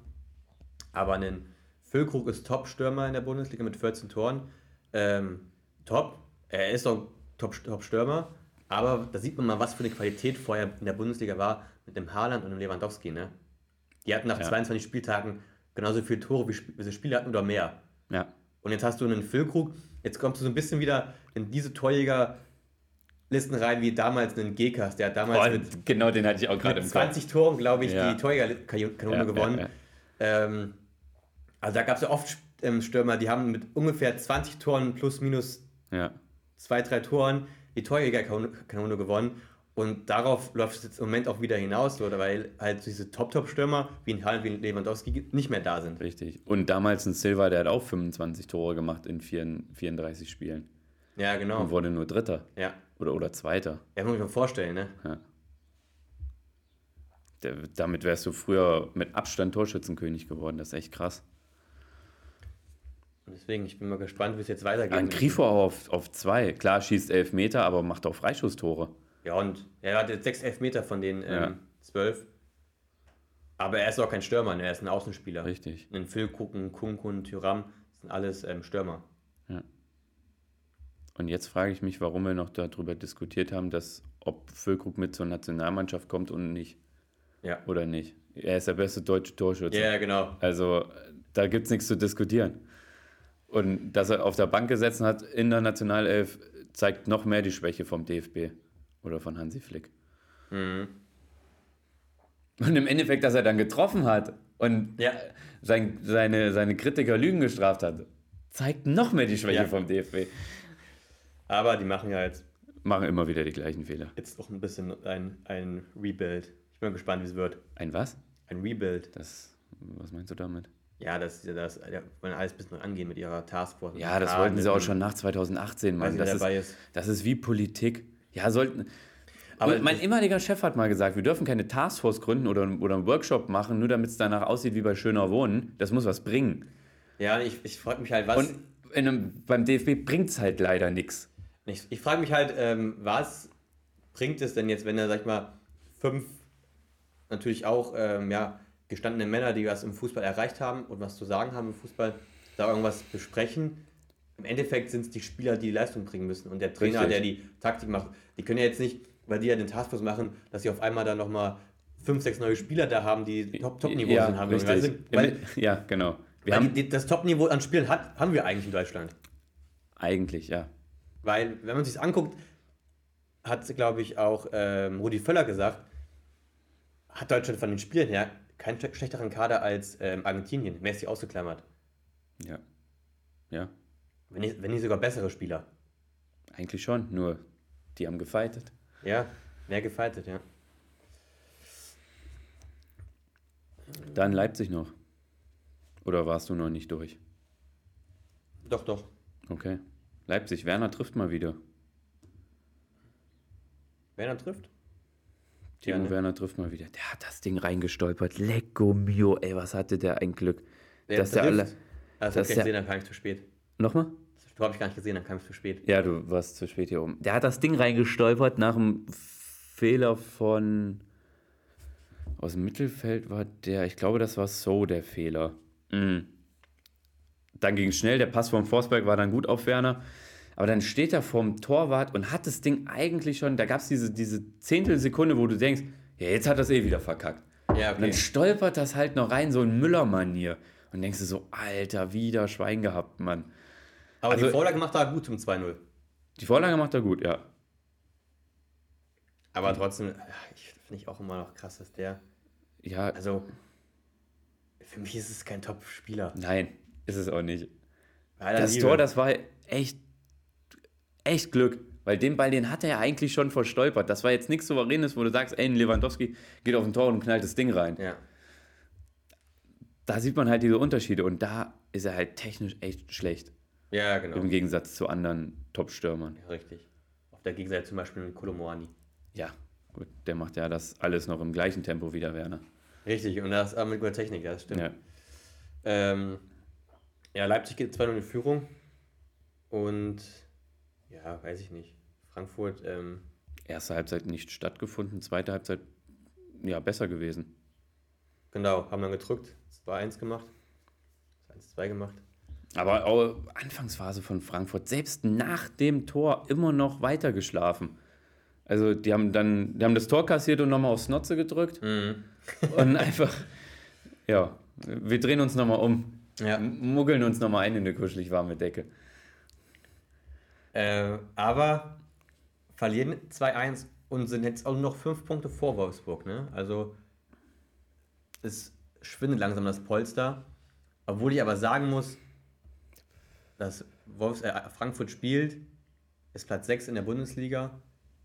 Aber ein Füllkrug ist Top-Stürmer in der Bundesliga mit 14 Toren. Ähm, top. Er ist auch Top- Top-Stürmer. Aber da sieht man mal, was für eine Qualität vorher in der Bundesliga war mit dem Haaland und dem Lewandowski. Ne? Die hatten nach Ja. 22 Spieltagen genauso viele Tore, wie sie Spiele hatten oder mehr. ja. Und jetzt hast du einen Füllkrug, jetzt kommst du so ein bisschen wieder in diese Torjäger-Listen rein, wie damals einen Gekas, der hat damals Boah, mit, genau den hatte ich auch gerade mit im Kopf. 20 Toren, glaube ich, Ja. die Torjägerkanone Ja, gewonnen. Ähm, also da gab es ja oft ähm, Stürmer, die haben mit ungefähr 20 Toren plus minus Ja. zwei, drei Toren die Torjägerkanone gewonnen. Und darauf läuft es jetzt im Moment auch wieder hinaus, oder weil halt diese Top-Top-Stürmer wie ein Haaland, wie ein Lewandowski nicht mehr da sind. Richtig. Und damals ein Silva, der hat auch 25 Tore gemacht in 34 Spielen. Ja, Und genau. wurde nur Dritter. Ja, Oder, oder Zweiter. ja muss ich mir vorstellen, ne? Ja. Der, damit wärst du früher mit Abstand Torschützenkönig geworden. Das ist echt krass. Und deswegen, ich bin mal gespannt, wie es jetzt weitergeht. Ein Grifo auch auf, auf zwei. Klar, schießt elf Meter, aber macht auch Freischusstore. Ja, und er hat jetzt sechs Elfmeter von den ähm, Ja. zwölf. Aber er ist auch kein Stürmer, ne? er ist ein Außenspieler. Richtig. Ein Füllkucken, Kunkun, Tyram sind alles ähm, Stürmer. Und jetzt frage ich mich, warum wir noch darüber diskutiert haben, dass ob Füllkrug mit zur Nationalmannschaft kommt und nicht. Ja. Oder nicht. Er ist der beste deutsche Torschütze. Ja, ja, genau. Also da gibt es nichts zu diskutieren. Und dass er auf der Bank gesessen hat in der Nationalelf, zeigt noch mehr die Schwäche vom DFB oder von Hansi Flick. Mhm. Und im Endeffekt, dass er dann getroffen hat und Ja. sein, seine, seine Kritiker Lügen gestraft hat, zeigt noch mehr die Schwäche Ja. vom DFB. Aber die machen ja jetzt, Machen immer wieder die gleichen Fehler. jetzt auch ein bisschen ein, ein Rebuild. Ich bin gespannt, wie es wird. Ein was? Ein Rebuild. Das, was meinst du damit? Ja, das, das ja, wollen alles ein bisschen angehen mit ihrer Taskforce. Ja, das wollten sie auch schon nach 2018, Weiß Mann. nicht, wer Das ist, dabei ist. das ist wie Politik. Ja, sollten. Aber mein ehemaliger Chef hat mal gesagt, wir dürfen keine Taskforce gründen oder, oder einen Workshop machen, nur damit es danach aussieht wie bei Schöner Wohnen. Das muss was bringen. Ja, ich, ich frage mich halt, was. Und in einem, beim DFB bringt es halt leider nichts. Ich, ich frage mich halt, ähm, was bringt es denn jetzt, wenn er, sag ich mal, fünf natürlich auch ähm, ja, gestandene Männer, die was im Fußball erreicht haben und was zu sagen haben im Fußball, da irgendwas besprechen. Im Endeffekt sind es die Spieler, die die Leistung bringen müssen und der Trainer, Richtig. der die Taktik macht. Die können ja jetzt nicht, weil die ja den Taskforce machen, dass sie auf einmal dann nochmal fünf, sechs neue Spieler da haben, die Top- Top-Niveau ja, sind. Haben richtig. Du? Weil, ja, genau. Wir haben die, das Top-Niveau an Spielen hat, haben wir eigentlich in Deutschland. eigentlich, ja. Weil, wenn man sich anguckt, hat, glaube ich, auch ähm, Rudi Völler gesagt, hat Deutschland von den Spielen her keinen schle- schlechteren Kader als ähm, Argentinien. Messi ausgeklammert. Ja. Ja, Wenn nicht, wenn nicht sogar bessere Spieler. eigentlich schon. Nur, die haben gefeitet. Ja, mehr gefightet, ja. Dann Leipzig noch. Oder warst du noch nicht durch? Doch, doch. Okay. Leipzig, Werner trifft mal wieder. Wer dann trifft? Timo Gerne. Werner trifft mal wieder. Der hat das Ding reingestolpert. Lecco mio, ey, was hatte der ein Glück. Wer Dass der alle. Das dass ich der- gesehen, dann kam ich zu spät. Nochmal? Das habe ich gar nicht gesehen, dann kam ich zu spät. Ja, du warst zu spät hier oben. Der hat das Ding reingestolpert nach einem Fehler von. Aus dem Mittelfeld war der, ich glaube, das war so der Fehler. Mhm. Dann ging es schnell, der Pass vom Forsberg war dann gut auf Werner. Aber dann steht er vorm Torwart und hat das Ding eigentlich schon, da gab es diese, diese Zehntelsekunde, wo du denkst, ja, jetzt hat das eh wieder verkackt. Ja, Und dann okay. stolpert das halt noch rein, so ein Müller-Manier. Und denkst du so, Alter, wieder Schwein gehabt, Mann. Aber also- die Vorlage macht er gut zum 2-0. Die Vorlage macht er gut, ja. Aber trotzdem, finde ich auch immer noch krass, dass der. Ja, Also, für mich ist es kein Top-Spieler. Nein, ist es auch nicht. Aller Das Liebe. Tor, das war echt, echt Glück. Weil den Ball, den hat er ja eigentlich schon verstolpert. Das war jetzt nichts Souveränes, wo du sagst, ey, Lewandowski geht auf ein Tor und knallt das Ding rein. Ja. Da sieht man halt diese Unterschiede und da ist er halt technisch echt schlecht. Ja, genau. Im Gegensatz zu anderen Top-Stürmern. Ja, richtig. Auf der Gegenseite zum Beispiel mit Kolomoani. Ja, gut, der macht ja das alles noch im gleichen Tempo wie der Werner. Richtig, und das aber mit guter Technik, ja, das stimmt. Ja. Ähm, ja, Leipzig geht 2-0 in Führung. Und ja, weiß ich nicht. Frankfurt, ähm, Erste Halbzeit nicht stattgefunden, zweite Halbzeit ja besser gewesen. genau, haben dann gedrückt, 2-1 gemacht. 1-2 gemacht. Aber auch Anfangsphase von Frankfurt, selbst nach dem Tor immer noch weiter geschlafen. Also die haben dann, die haben das Tor kassiert und nochmal aufs Notze gedrückt und einfach, ja, wir drehen uns nochmal um, Ja. muggeln uns nochmal ein in eine kuschelig warme Decke. Äh, aber verlieren 2-1 und sind jetzt auch noch 5 Punkte vor Wolfsburg. Ne? Also es schwindet langsam das Polster. Obwohl ich aber sagen muss, dass Wolfs äh, Frankfurt spielt, ist Platz 6 in der Bundesliga.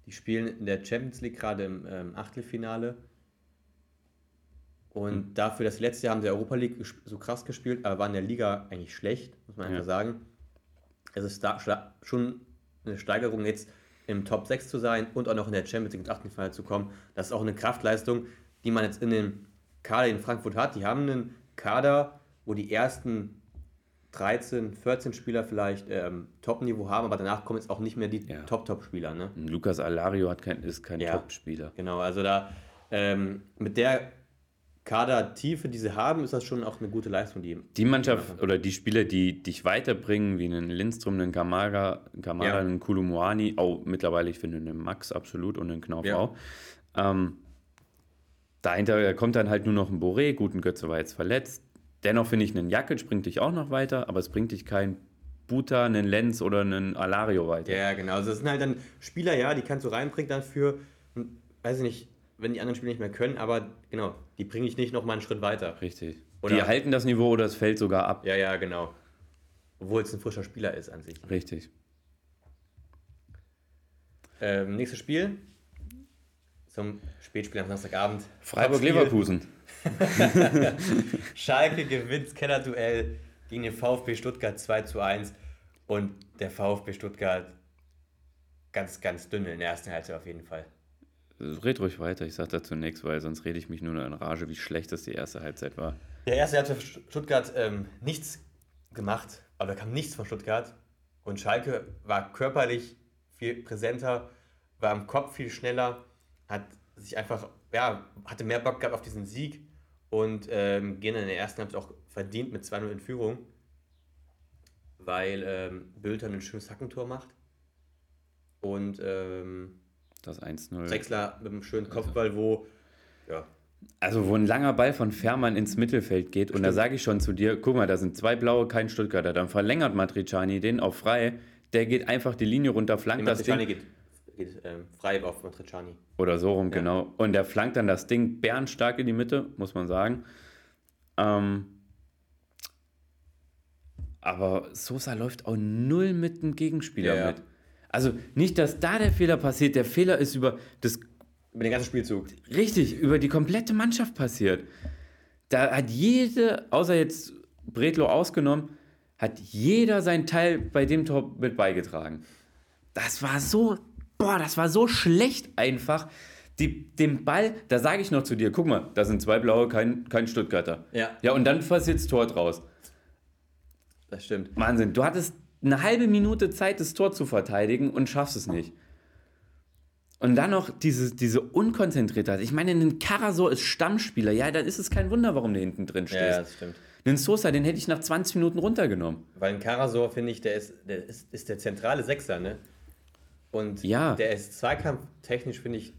Die spielen in der Champions League gerade im ähm, Achtelfinale. Und dafür, dass letztes Jahr haben sie Europa League so krass gespielt, aber waren in der Liga eigentlich schlecht, muss man Ja. einfach sagen. Es ist da schon eine Steigerung jetzt im Top 6 zu sein und auch noch in der Champions League ins Achtelfinale zu kommen. Das ist auch eine Kraftleistung, die man jetzt in dem Kader in Frankfurt hat. Die haben einen Kader, wo die ersten 13, 14 Spieler vielleicht ähm, Top-Niveau haben, aber danach kommen jetzt auch nicht mehr die Ja. Top-Top-Spieler. Ne? Lukas Alario hat kein, ist kein Ja. Top-Spieler. Genau, also da ähm, mit der Kadertiefe, die sie haben, ist das schon auch eine gute Leistung, die Die Mannschaft oder die Spieler, die dich weiterbringen, wie einen Lindström, einen Kamara, Kamara Ja. einen Kulumuani, auch mittlerweile, ich finde, einen Max absolut und einen Knauf Ja. auch. Ähm, dahinter kommt dann halt nur noch ein Boré, guten Götze war jetzt verletzt. Dennoch finde ich, einen Jakic bringt dich auch noch weiter, aber es bringt dich kein Buta, einen Lenz oder einen Alario weiter. Ja, genau. Also das sind halt dann Spieler, ja, die kannst du reinbringen dafür, weiß ich nicht, wenn die anderen Spieler nicht mehr können, aber genau, die bringe ich nicht noch mal einen Schritt weiter. Richtig. Oder- die halten das Niveau oder es fällt sogar ab. Ja, ja, genau. Obwohl es ein frischer Spieler ist an sich. Richtig. Ähm, nächstes Spiel. Zum Spätspiel am Samstagabend. Freiburg-Leverkusen. Schalke gewinnt das Kellerduell gegen den VfB Stuttgart 2 zu 1. Und der VfB Stuttgart ganz, ganz dünn in der ersten Halbzeit auf jeden Fall. Red ruhig weiter, ich sag dazu nichts, weil sonst rede ich mich nur noch in Rage, wie schlecht das die erste Halbzeit war. Der erste Halbzeit für Stuttgart ähm, nichts gemacht, aber da kam nichts von Stuttgart. Und Schalke war körperlich viel präsenter, war im Kopf viel schneller, hat sich einfach, ja, hatte mehr Bock gehabt auf diesen Sieg und ähm, gehen in der ersten Halbzeit auch verdient mit 2-0 in Führung, weil ähm, Bülter ein schönes Hackentor macht und ähm, Das 1-0. Drexler mit einem schönen Kopfball, wo, ja, Also, wo ein langer Ball von Fährmann ins Mittelfeld geht, und da Stimmt. sage ich schon zu dir, guck mal, da sind zwei blaue, kein Stuttgarter. Dann verlängert Matriciani den auf frei. Der geht einfach die Linie runter, flankt das Ding. geht, geht ähm, frei auf Matriciani. Oder so rum, Ja. genau. Und der flankt dann das Ding bärenstark in die Mitte, muss man sagen. Ähm, aber Sosa läuft auch null mit dem Gegenspieler Ja, mit. Also nicht, dass da der Fehler passiert. Der Fehler ist über das Über den ganzen Spielzug. Richtig, über die komplette Mannschaft passiert. Da hat jede, außer jetzt Bredlo ausgenommen, hat jeder seinen Teil bei dem Tor mit beigetragen. Das war so, boah, das war so schlecht einfach. Die, den Ball, da sage ich noch zu dir, guck mal, da sind zwei blaue, kein, kein Stuttgarter. Ja. Ja, und dann passiert das Tor draus. Das stimmt. Wahnsinn, du hattest eine halbe Minute Zeit, das Tor zu verteidigen und schaffst es nicht. Und dann noch diese, diese Unkonzentriertheit. Ich meine, ein Karasor ist Stammspieler. Ja, dann ist es kein Wunder, warum du hinten drin Ja, ja, stehst. das stimmt. Einen Sosa, den hätte ich nach 20 Minuten runtergenommen. Weil ein Karasor, finde ich, der ist, der ist, ist der zentrale Sechser, ne? Und Ja. der ist zweikampftechnisch, finde ich,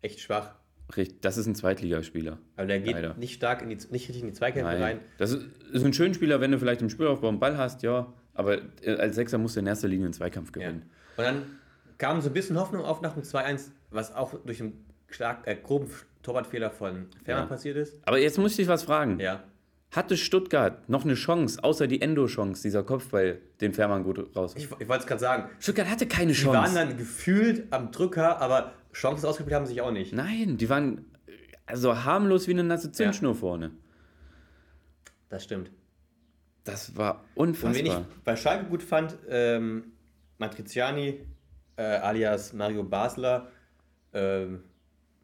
echt schwach. Richtig, Das ist ein Zweitligaspieler. Aber der geht Leider. nicht stark in die, nicht richtig in die Zweikämpfe Nein. rein. Das ist, ist ein schöner Spieler, wenn du vielleicht im Spielaufbau einen Ball hast, ja. Aber äh, als Sechser musst du in erster Linie einen Zweikampf Ja. gewinnen. Und dann kam so ein bisschen Hoffnung auf nach dem 2-1, was auch durch einen stark, äh, groben Torwartfehler von Ferner Ja. passiert ist. Aber jetzt muss ich dich was fragen. Ja. Hatte Stuttgart noch eine Chance, außer die Endo-Chance, dieser Kopfball, den Fährmann gut raus. Ich, ich wollte es gerade sagen. Stuttgart hatte keine Die waren Chance. dann gefühlt am Drücker, aber Chancen ausgespielt haben sie sich auch nicht. Nein, die waren also harmlos wie eine nasse Zündschnur vorne. Das stimmt. Das war Und wen ich unfassbar. bei Schalke gut fand, ähm, Matriciani, äh, alias Mario Basler, ähm,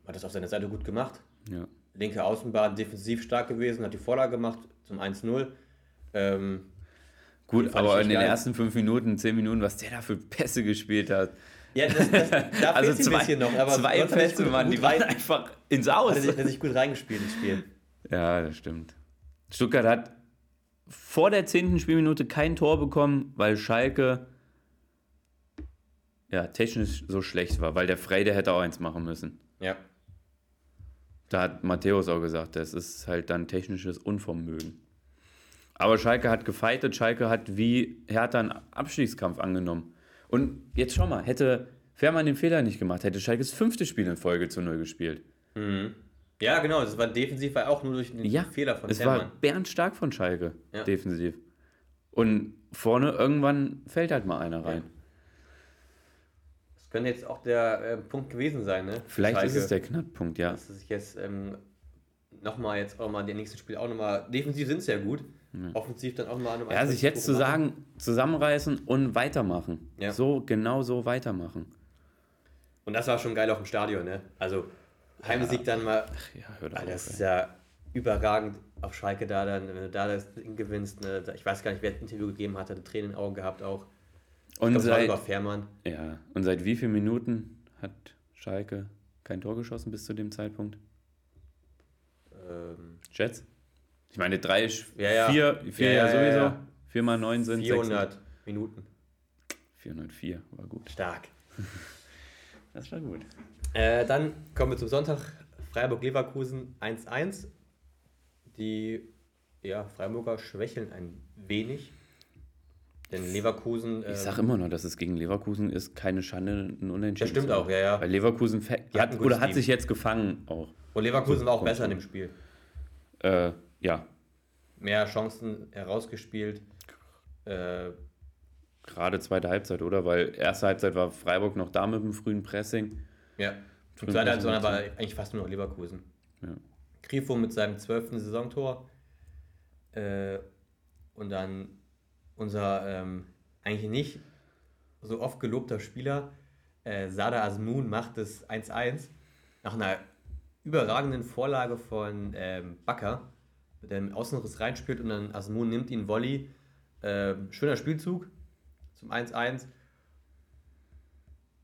hat das auf seiner Seite gut gemacht. Ja. Linke Außenbahn defensiv stark gewesen, hat die Vorlage gemacht zum 1-0. Ähm, Gut, aber in den geil. ersten fünf Minuten, zehn Minuten, was der da für Pässe gespielt hat. ja, das, das, da Also fehlt ein zwei, bisschen noch, aber zwei Pässe, gut- Mann, die waren einfach ins Aus. hat er sich gut reingespielt ins Spiel. Ja, das stimmt. Stuttgart hat vor der zehnten Spielminute kein Tor bekommen, weil Schalke ja, technisch so schlecht war, weil der Freide hätte auch eins machen müssen. Ja. Da hat Matthäus auch gesagt, das ist halt dann technisches Unvermögen. Aber Schalke hat gefeitet, Schalke hat wie Hertha einen Abstiegskampf angenommen. Und jetzt schau mal, hätte Fährmann den Fehler nicht gemacht, hätte Schalke das fünfte Spiel in Folge zu null gespielt. Ja, genau, das war defensiv war auch nur durch den Ja, Fehler von es Hermann. war bärenstark von Schalke, Ja. defensiv. Und vorne irgendwann fällt halt mal einer rein. Das könnte jetzt auch der äh, Punkt gewesen sein, ne? Vielleicht Schalke. ist es der Knackpunkt, ja. dass sich jetzt ähm, nochmal jetzt auch mal die nächsten Spiele auch nochmal, defensiv sind sie ja gut, offensiv dann auch mal nochmal. Ja, sich jetzt zu sagen, zusammenreißen und weitermachen. Ja. So, genau so weitermachen. Und das war schon geil auf dem Stadion, ne? Also Heimsieg dann mal, Ja, hör doch Alter, das auf, ist ja überragend auf Schalke da dann, wenn du da das gewinnst, ne? Ich weiß gar nicht, wer das Interview gegeben hat, hatte Tränen in den Augen gehabt auch. Und glaub, seit, Fährmann. ja, und seit wie vielen Minuten hat Schalke kein Tor geschossen bis zu dem Zeitpunkt? Ähm, Jets? Ich meine, drei, Ja, ja. vier, vier Ja, ja, sowieso. ja. Vier mal neun sind 400 Minuten. 404, war gut. Stark. Das war gut. Äh, dann kommen wir zum Sonntag. Freiburg-Leverkusen 1-1. Die ja, Freiburger schwächeln ein wenig. Denn Leverkusen. Ich ähm, sag immer noch, dass es gegen Leverkusen ist keine Schande, ein Unentschieden. Das stimmt auch, ja, ja. Weil Leverkusen hat, oder hat sich jetzt gefangen auch. Und Leverkusen war auch besser in dem Spiel. Äh, ja, Mehr Chancen herausgespielt. Äh, Gerade zweite Halbzeit, oder? Weil erste Halbzeit war Freiburg noch da mit dem frühen Pressing. ja. Und zweite Halbzeit war eigentlich fast nur noch Leverkusen. Ja. Grifo mit seinem zwölften Saisontor. Äh, und dann unser ähm, eigentlich nicht so oft gelobter Spieler, äh, Sada Asmun, macht das 1-1 nach einer überragenden Vorlage von ähm, Bakker, mit dem Außenriss reinspielt und dann Asmun nimmt ihn Volley. Ähm, schöner Spielzug zum 1-1.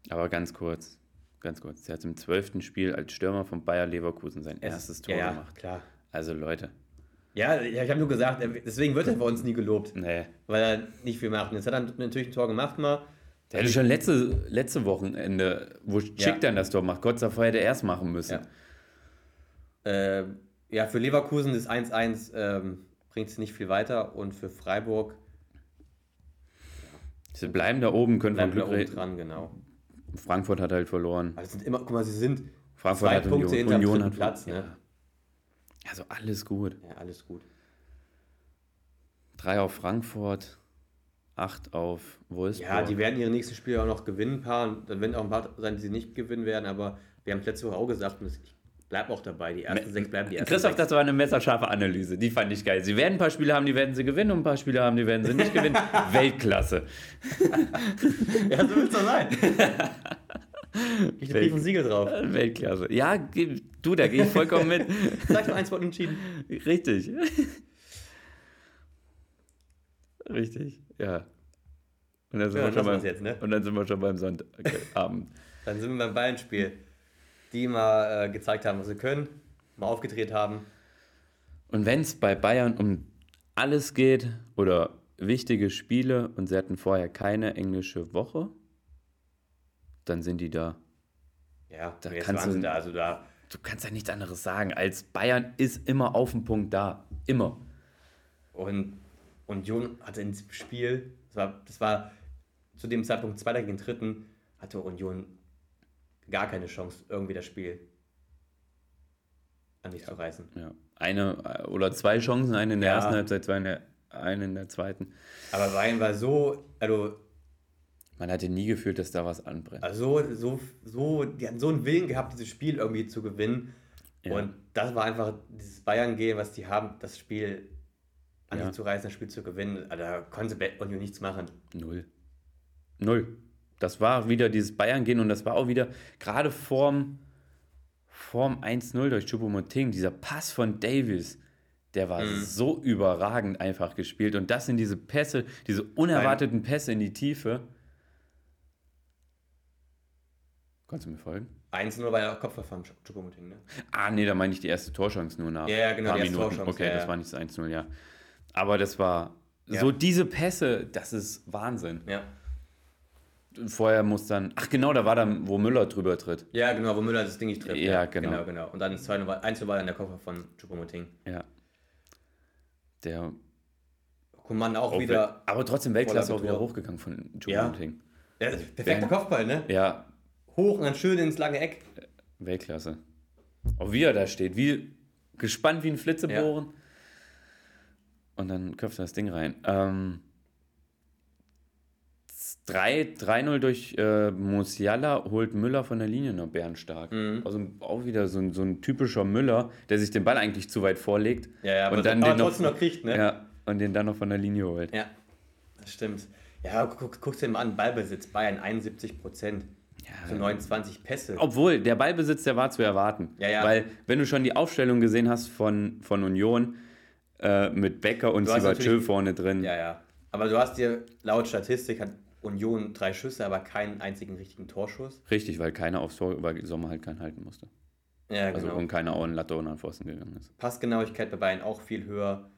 Aber ganz kurz, ganz kurz. Er hat im zwölften Spiel als Stürmer von Bayer Leverkusen sein erstes Tor ja, gemacht. klar. Also Leute, Ja, ich habe nur gesagt, deswegen wird er bei uns nie gelobt, nee. weil er nicht viel macht. Und jetzt hat er natürlich ein Tor gemacht mal. Der hatte schon letzte, letzte Wochenende, wo Schick Ja. dann das Tor macht. Gott sei Dank hätte er erst machen müssen. Ja. Äh, ja, für Leverkusen das 1-1 ähm, bringt es nicht viel weiter und für Freiburg Sie bleiben da oben, können von bleibt er Glück oben reden. dran, genau. Frankfurt hat halt verloren. Es sind immer, guck mal, sie sind Frankfurt zwei hat Punkte Union, hinterm Union hat Platz, ne? Ja. Also alles gut. Ja, alles gut. Drei auf Frankfurt, acht auf Wolfsburg. Ja, die werden ihre nächsten Spiele auch noch gewinnen, ein paar. Und dann werden auch ein paar sein, die sie nicht gewinnen werden, aber wir haben es letzte Woche auch gesagt und ich bleibe auch dabei. Die ersten Me- sechs bleiben die ersten Christoph, sechs. das war eine messerscharfe Analyse. Die fand ich geil. Sie werden ein paar Spiele haben, die werden sie gewinnen und ein paar Spiele haben, die werden sie nicht gewinnen. Weltklasse. Ja, so wird es doch sein. Ich Welt- und Siegel drauf. Weltklasse. Ja, du, da gehe ich vollkommen mit. Sag mal eins von entschieden. Richtig. Richtig, ja. Und dann sind, Ja, wir, schon beim, jetzt, ne? und dann sind wir schon beim Sonntagabend. Dann sind wir beim Bayern-Spiel, die mal äh, gezeigt haben, was sie können, mal aufgedreht haben. Und wenn es bei Bayern um alles geht oder wichtige Spiele und sie hatten vorher keine englische Woche, dann sind die da. Ja, Da jetzt kannst waren du- sie da. Also da Du kannst ja nichts anderes sagen, als Bayern ist immer auf dem Punkt da. Immer. Und Union hatte in diesem Spiel, das war, das war zu dem Zeitpunkt Zweiter gegen Dritten, hatte Union gar keine Chance, irgendwie das Spiel an sich zu reißen. Ja. Eine äh, oder zwei Chancen, eine in der Ja. ersten Halbzeit, zwei in der, eine in der zweiten. Aber Bayern war so, also, Man hatte nie gefühlt, dass da was anbrennt. also so, so, die hatten so einen Willen gehabt, dieses Spiel irgendwie zu gewinnen. Ja. Und das war einfach dieses Bayern-Gehen, was die haben, das Spiel an Ja. sich zu reißen, das Spiel zu gewinnen. Also, da konnte Union nichts machen. Null. Null. Das war wieder dieses Bayern-Gehen und das war auch wieder gerade vorm, vorm 1-0 durch Choupo-Moting, dieser Pass von Davis, der war Mhm. so überragend einfach gespielt und das sind diese Pässe, diese unerwarteten Pässe in die Tiefe. Kannst du mir folgen? 1-0 war ja auch Kopfball von Choupo-Moting, ne? Ah, nee, da meine ich die erste Torchance nur nach. Ja, ja, genau, paar die erste Minuten. Torchance, Okay, ja, das ja. war nicht das 1-0, ja. Aber das war Ja. so diese Pässe, das ist Wahnsinn. Ja. Vorher muss dann, ach genau, da war dann, wo Müller drüber tritt. Ja, genau, wo Müller das Ding nicht trifft. Ja, genau. genau, genau. Und dann das 2 war, 1 war dann der Koffer von Choupo-Moting. Ja. Der Kuman auch auch wieder. aber trotzdem Weltklasse auch wieder hochgegangen von Ja. Choupo-Moting. Ja, perfekter Kopfball, ne? Ja, Hoch und dann schön ins lange Eck. Weltklasse. Auch wie er da steht, wie gespannt wie ein Flitzebohren. Und dann köpft er das Ding rein. Ähm, 3 3-0 durch äh, Musiala holt Müller von der Linie noch bärenstark. Mhm. Also auch wieder so ein, so ein typischer Müller, der sich den Ball eigentlich zu weit vorlegt. Ja, ja, aber, und dann den noch, trotzdem noch kriegt, ne? ja, und den dann noch von der Linie holt. Ja, das stimmt. Ja, guck, guckst dir mal an, Ballbesitz, Bayern 71 Prozent. Ja, Zu 29 Pässe. Obwohl, der Ballbesitz, der war zu erwarten. Ja, ja. Weil, wenn du schon die Aufstellung gesehen hast von, von Union äh, mit Becker und natürlich- vorne drin, Ja, ja. Aber du hast dir, laut Statistik hat Union drei Schüsse, aber keinen einzigen richtigen Torschuss. richtig, weil keiner aufs Tor, weil Sommer halt keinen halten musste. Ja, Also genau. und keiner auch in Latte und an Pfosten gegangen ist. Passgenauigkeit bei Bayern auch viel höher.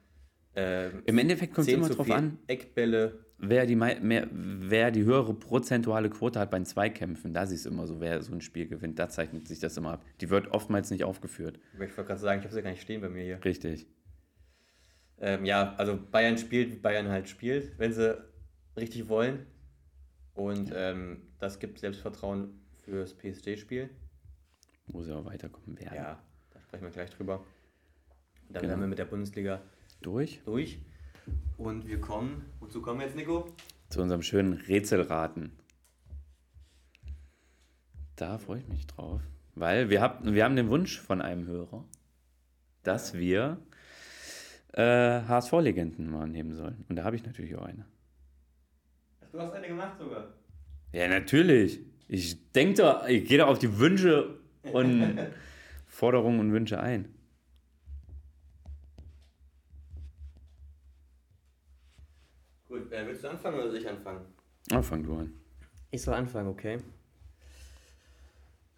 Ähm, Im Endeffekt kommt es 10 immer drauf an, Eckbälle. Wer die, mehr, wer die höhere prozentuale Quote hat bei den Zweikämpfen. Da siehst du immer so, wer so ein Spiel gewinnt. Da zeichnet sich das immer ab. Die wird oftmals nicht aufgeführt. Ich wollte gerade sagen, ich habe sie gar nicht stehen bei mir hier. Richtig. Ähm, ja, also Bayern spielt, wie Bayern halt spielt, wenn sie richtig wollen. Und ähm, das gibt Selbstvertrauen fürs PSG-Spiel. Wo sie auch weiterkommen werden. Ja, da sprechen wir gleich drüber. Und dann Genau. wären wir mit der Bundesliga Durch? durch. Und wir kommen, wozu kommen wir jetzt, Nico? Zu unserem schönen Rätselraten. Da freue ich mich drauf, weil wir, hab, wir haben den Wunsch von einem Hörer, dass wir äh, HSV-Legenden mal nehmen sollen. Und da habe ich natürlich auch eine. Du hast eine gemacht sogar. Ja, natürlich. Ich denke da, ich gehe da auf die Wünsche und Forderungen und Wünsche ein. Gut, äh, willst du anfangen oder soll ich anfangen? Ah, fang du an. Ich soll anfangen, okay.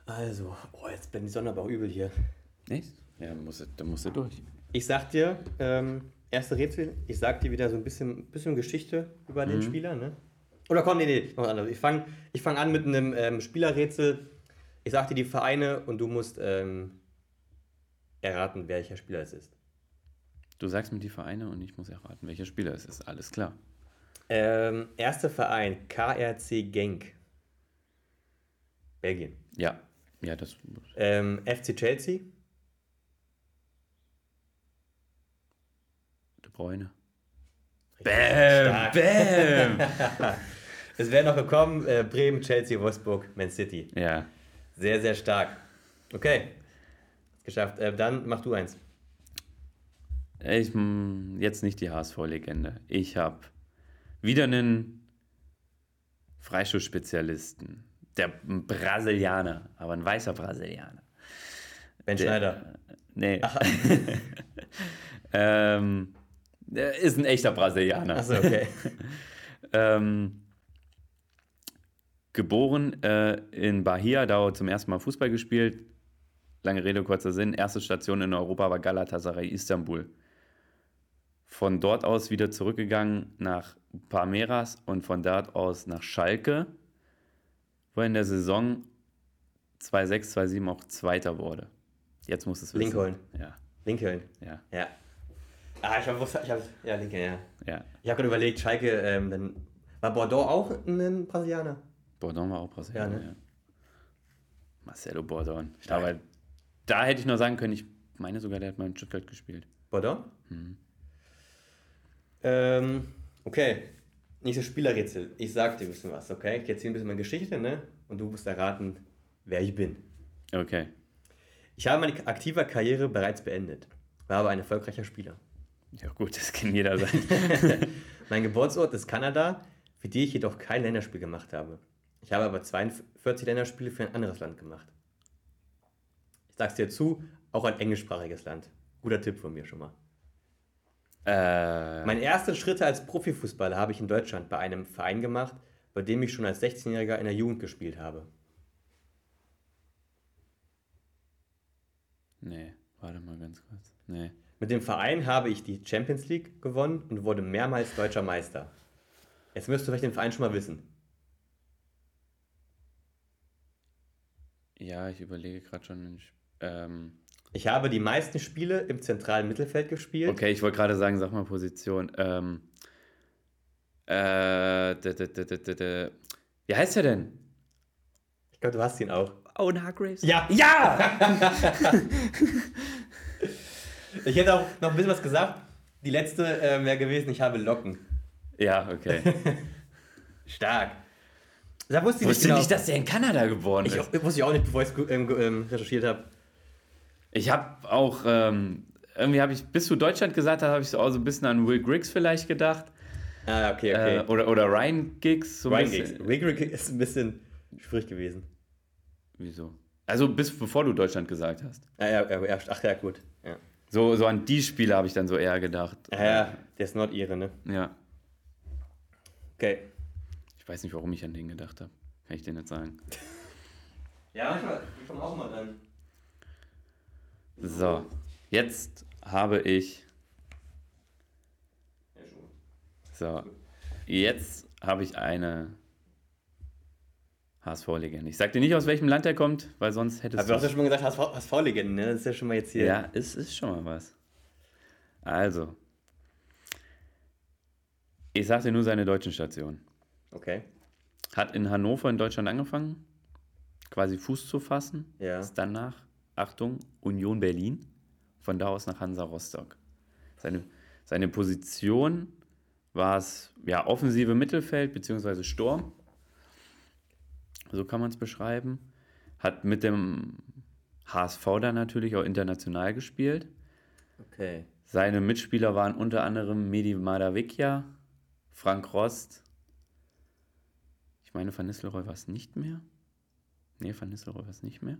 Also, oh, jetzt bin die Sonne aber auch übel hier. Echt? Ja, dann musst du, dann musst du durch. Ich sag dir, ähm, erste Rätsel, ich sag dir wieder so ein bisschen, bisschen Geschichte über den Spieler, ne? Oder komm, nee, nee, was anderes. Ich fange ich fang an mit einem ähm, Spielerrätsel. Ich sag dir die Vereine und du musst ähm, erraten, welcher Spieler es ist. Du sagst mir die Vereine und ich muss erraten, welcher Spieler es ist. Alles klar. Ähm, erster Verein, KRC Genk. Belgien. Ja. Ja, das. Ähm, FC Chelsea. De Bruyne. Stark. Bam! Es wäre noch gekommen, äh, Bremen, Chelsea, Wolfsburg, Man City. ja. Sehr, sehr stark. Okay. Geschafft. Äh, dann mach du eins. Ich, mm, jetzt nicht die HSV-Legende. Ich habe wieder einen Freistoßspezialisten. Der Brasilianer, aber ein weißer Brasilianer. Ben Der- Schneider. Nee. ähm, der ist ein echter Brasilianer. Achso, okay. Ähm, geboren äh, in Bahia, da hat er zum ersten Mal Fußball gespielt. Lange Rede, kurzer Sinn. Erste Station in Europa war Galatasaray Istanbul. Von dort aus wieder zurückgegangen nach Palmeiras und von dort aus nach Schalke, wo er in der Saison 2-6, 2-7 auch Zweiter wurde. Jetzt muss es wissen. Lincoln. Ja, Lincoln. ja, Ja. Ah, ich habe ich hab, ja, Lincoln, ja. ja. Ich habe gerade überlegt, Schalke, ähm, dann war Bordeaux auch ein Brasilianer? Bordon war auch Brasilianer, Ja, ja, ne? Marcelo Bordon. Stark. Aber da hätte ich nur sagen können, ich meine sogar, der hat mal in Stuttgart gespielt. Bordeaux? Mhm. Ähm, okay. Nächstes Spielerrätsel. Ich sag dir ein bisschen was, okay? Ich erzähle ein bisschen meine Geschichte, ne? Und du musst erraten, wer ich bin. Okay. Ich habe meine aktive Karriere bereits beendet, war aber ein erfolgreicher Spieler. Ja gut, das kann jeder sein. Mein Geburtsort ist Kanada, für die ich jedoch kein Länderspiel gemacht habe. Ich habe aber 42 Länderspiele für ein anderes Land gemacht. Ich sag's dir zu, auch ein englischsprachiges Land. Guter Tipp von mir schon mal. Äh, Meine ersten Schritte als Profifußballer habe ich in Deutschland bei einem Verein gemacht, bei dem ich schon als 16-Jähriger in der Jugend gespielt habe. nee, warte mal ganz kurz. Nee. Mit dem Verein habe ich die Champions League gewonnen und wurde mehrmals deutscher Meister. Jetzt müsst ihr vielleicht den Verein schon mal wissen. Ja, ich überlege gerade schon. Ähm, Ich habe die meisten Spiele im zentralen Mittelfeld gespielt. okay, ich wollte gerade sagen, sag mal Position. Ähm, äh, d -d -d Wie heißt er denn? Ich glaube, du hast ihn auch. Owen Hargreaves? Ja! Ja! Ich hätte auch noch ein bisschen was gesagt. Die letzte äh, wäre gewesen, ich habe Locken. ja, okay. Stark. Da wusste ich Wusste genau. nicht, dass der in Kanada geboren ich, ist. wusste ich auch nicht, bevor ich es ähm, ähm, recherchiert habe. Ich habe auch, ähm, irgendwie habe ich, bis du Deutschland gesagt hast, habe ich so auch so ein bisschen an Will Griggs vielleicht gedacht. Ah, okay, okay. Äh, oder, oder Ryan Giggs. So Ryan. Giggs. Wigrig ist ein bisschen schwierig gewesen. Wieso? Also bis bevor du Deutschland gesagt hast. Ah, ja, ja, ach ja, gut. Ja. So, so an die Spiele habe ich dann so eher gedacht. Ja, ja, der ist Nordire, ne? Ja. Okay. Ich weiß nicht, warum ich an den gedacht habe. Kann ich dir nicht sagen. Ja, manchmal, ich komme auch mal dann. So, jetzt habe ich. Ja, schon. So, jetzt habe ich eine HSV-Legende. Ich sag dir nicht, aus welchem Land er kommt, weil sonst hättest Aber du hast ja du. schon mal gesagt, HSV-Legenden, ne? Das ist ja schon mal jetzt hier. Ja, es ist schon mal was. Also, ich sag dir nur seine deutschen Stationen. Okay. Hat in Hannover in Deutschland angefangen, quasi Fuß zu fassen. Ja. Ist danach, Achtung, Union Berlin. Von da aus nach Hansa Rostock. Seine, seine Position war es ja offensive Mittelfeld bzw. Sturm. So kann man es beschreiben. Hat mit dem HSV dann natürlich auch international gespielt. Okay. Seine Mitspieler waren unter anderem Medi Madavicchia, Frank Rost. Ich meine, Van Nistelrooy war es nicht mehr. Nee, Van Nistelrooy war es nicht mehr.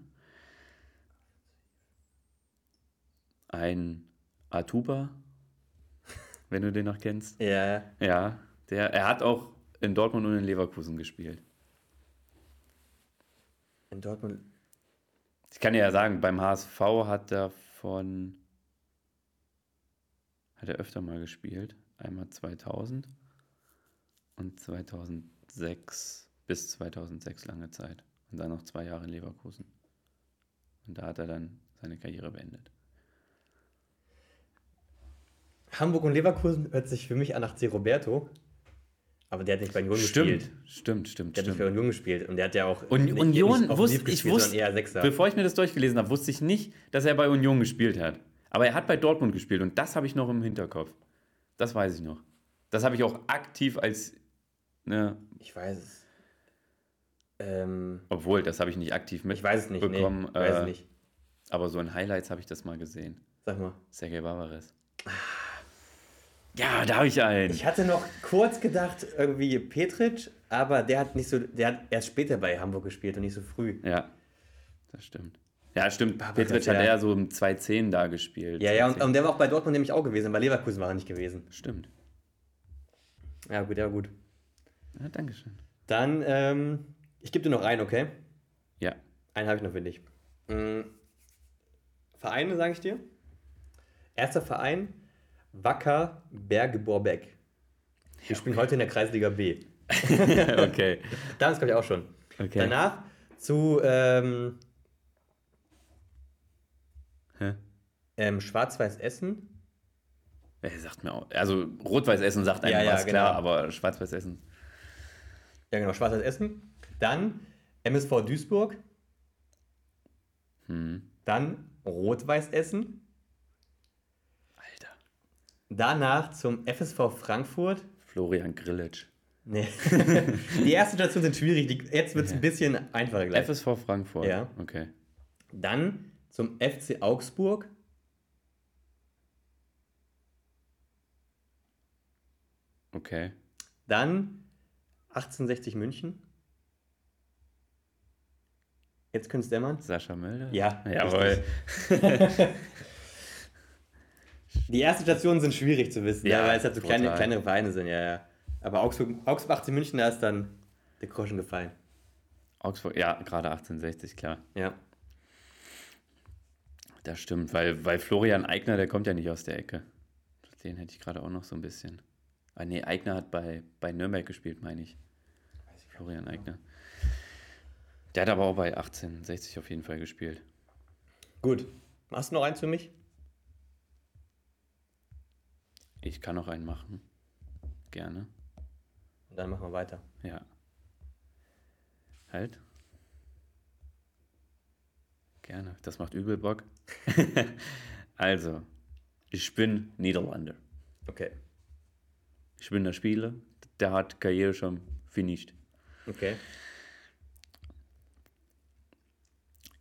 Ein Atuba, wenn du den noch kennst. Ja, Ja, der, er hat auch in Dortmund und in Leverkusen gespielt. in Dortmund. Ich kann dir ja sagen, beim HSV hat er von. Hat er öfter mal gespielt. Einmal 2000 und 2006 bis 2006 lange Zeit. Und dann noch zwei Jahre in Leverkusen. Und da hat er dann seine Karriere beendet. Hamburg und Leverkusen hört sich für mich an nach C. Roberto. Aber der hat nicht bei Union gespielt. stimmt, stimmt, Der hat nicht bei stimmt. Union gespielt. Und der hat ja auch. Und nicht- Union nicht wusste, ich gespielt, wusste, sondern eher Sechser. bevor ich mir das durchgelesen habe, wusste ich nicht, dass er bei Union gespielt hat. Aber er hat bei Dortmund gespielt und das habe ich noch im Hinterkopf. Das weiß ich noch. Das habe ich auch aktiv als, ne, Ich weiß es. Ähm, obwohl, das habe ich nicht aktiv ich weiß es nicht. Nee, mitbekommen. ich weiß äh, es nicht. Aber so in Highlights habe ich das mal gesehen. Sag mal. Sergei Barbares. Ja, da habe ich einen. Ich hatte noch kurz gedacht, irgendwie Petric, aber der hat nicht so, der hat erst später bei Hamburg gespielt und nicht so früh. Ja, das stimmt. Ja, stimmt. Barbares, Petric hat ja. so im 2-10 da gespielt. Ja, ja, und, 2-10. und der war auch bei Dortmund nämlich auch gewesen, bei Leverkusen war er nicht gewesen. Stimmt. Ja, gut, ja, gut. Ja, Dankeschön. Dann, ähm, ich gebe dir noch einen, okay? Ja. Einen habe ich noch für dich. Mm, Vereine, sage ich dir. Erster Verein, Wacker Berge-Borbeck. Wir spielen heute in der Kreisliga B. okay. Damals glaube ich auch schon. Okay. Danach zu ähm, ähm, Schwarz-Weiß Essen. Er sagt mir auch. Also Rot-Weiß Essen sagt einem Ja, ja, was, klar, genau. aber Schwarz-Weiß Essen. Ja, genau, Schwarz-Weiß Essen. Dann MSV Duisburg. Hm. Dann Rot-Weiß Essen. Danach zum FSV Frankfurt. Florian Grillitsch. Nee. die ersten Stationen sind schwierig. Die, jetzt wird es ein bisschen einfacher gleich. FSV Frankfurt. Ja. Okay. Dann zum FC Augsburg. Okay. Dann 1860 München. Jetzt könnte es dämmern. Sascha Mölder? Ja, Jawohl. Die ersten Stationen sind schwierig zu wissen, ja, Ja, weil es halt so kleine, kleinere Vereine sind, ja, ja. Aber Augsburg, Augsburg 18 München, da ist dann der Groschen gefallen. Augsburg, ja, gerade 1860, klar. Ja. Das stimmt, weil, weil Florian Eigner, der kommt ja nicht aus der Ecke. Den hätte ich gerade auch noch so ein bisschen. Ah, nee, Eigner hat bei, bei Nürnberg gespielt, meine ich. Florian Eigner. Der hat aber auch bei 1860 auf jeden Fall gespielt. Gut. Hast du noch eins für mich? Ich kann noch einen machen. Gerne. Und dann machen wir weiter. Ja. Halt. Gerne. Das macht übel Bock. also, ich bin Niederlander. Okay. Ich bin der Spieler, der hat Karriere schon finished. Okay.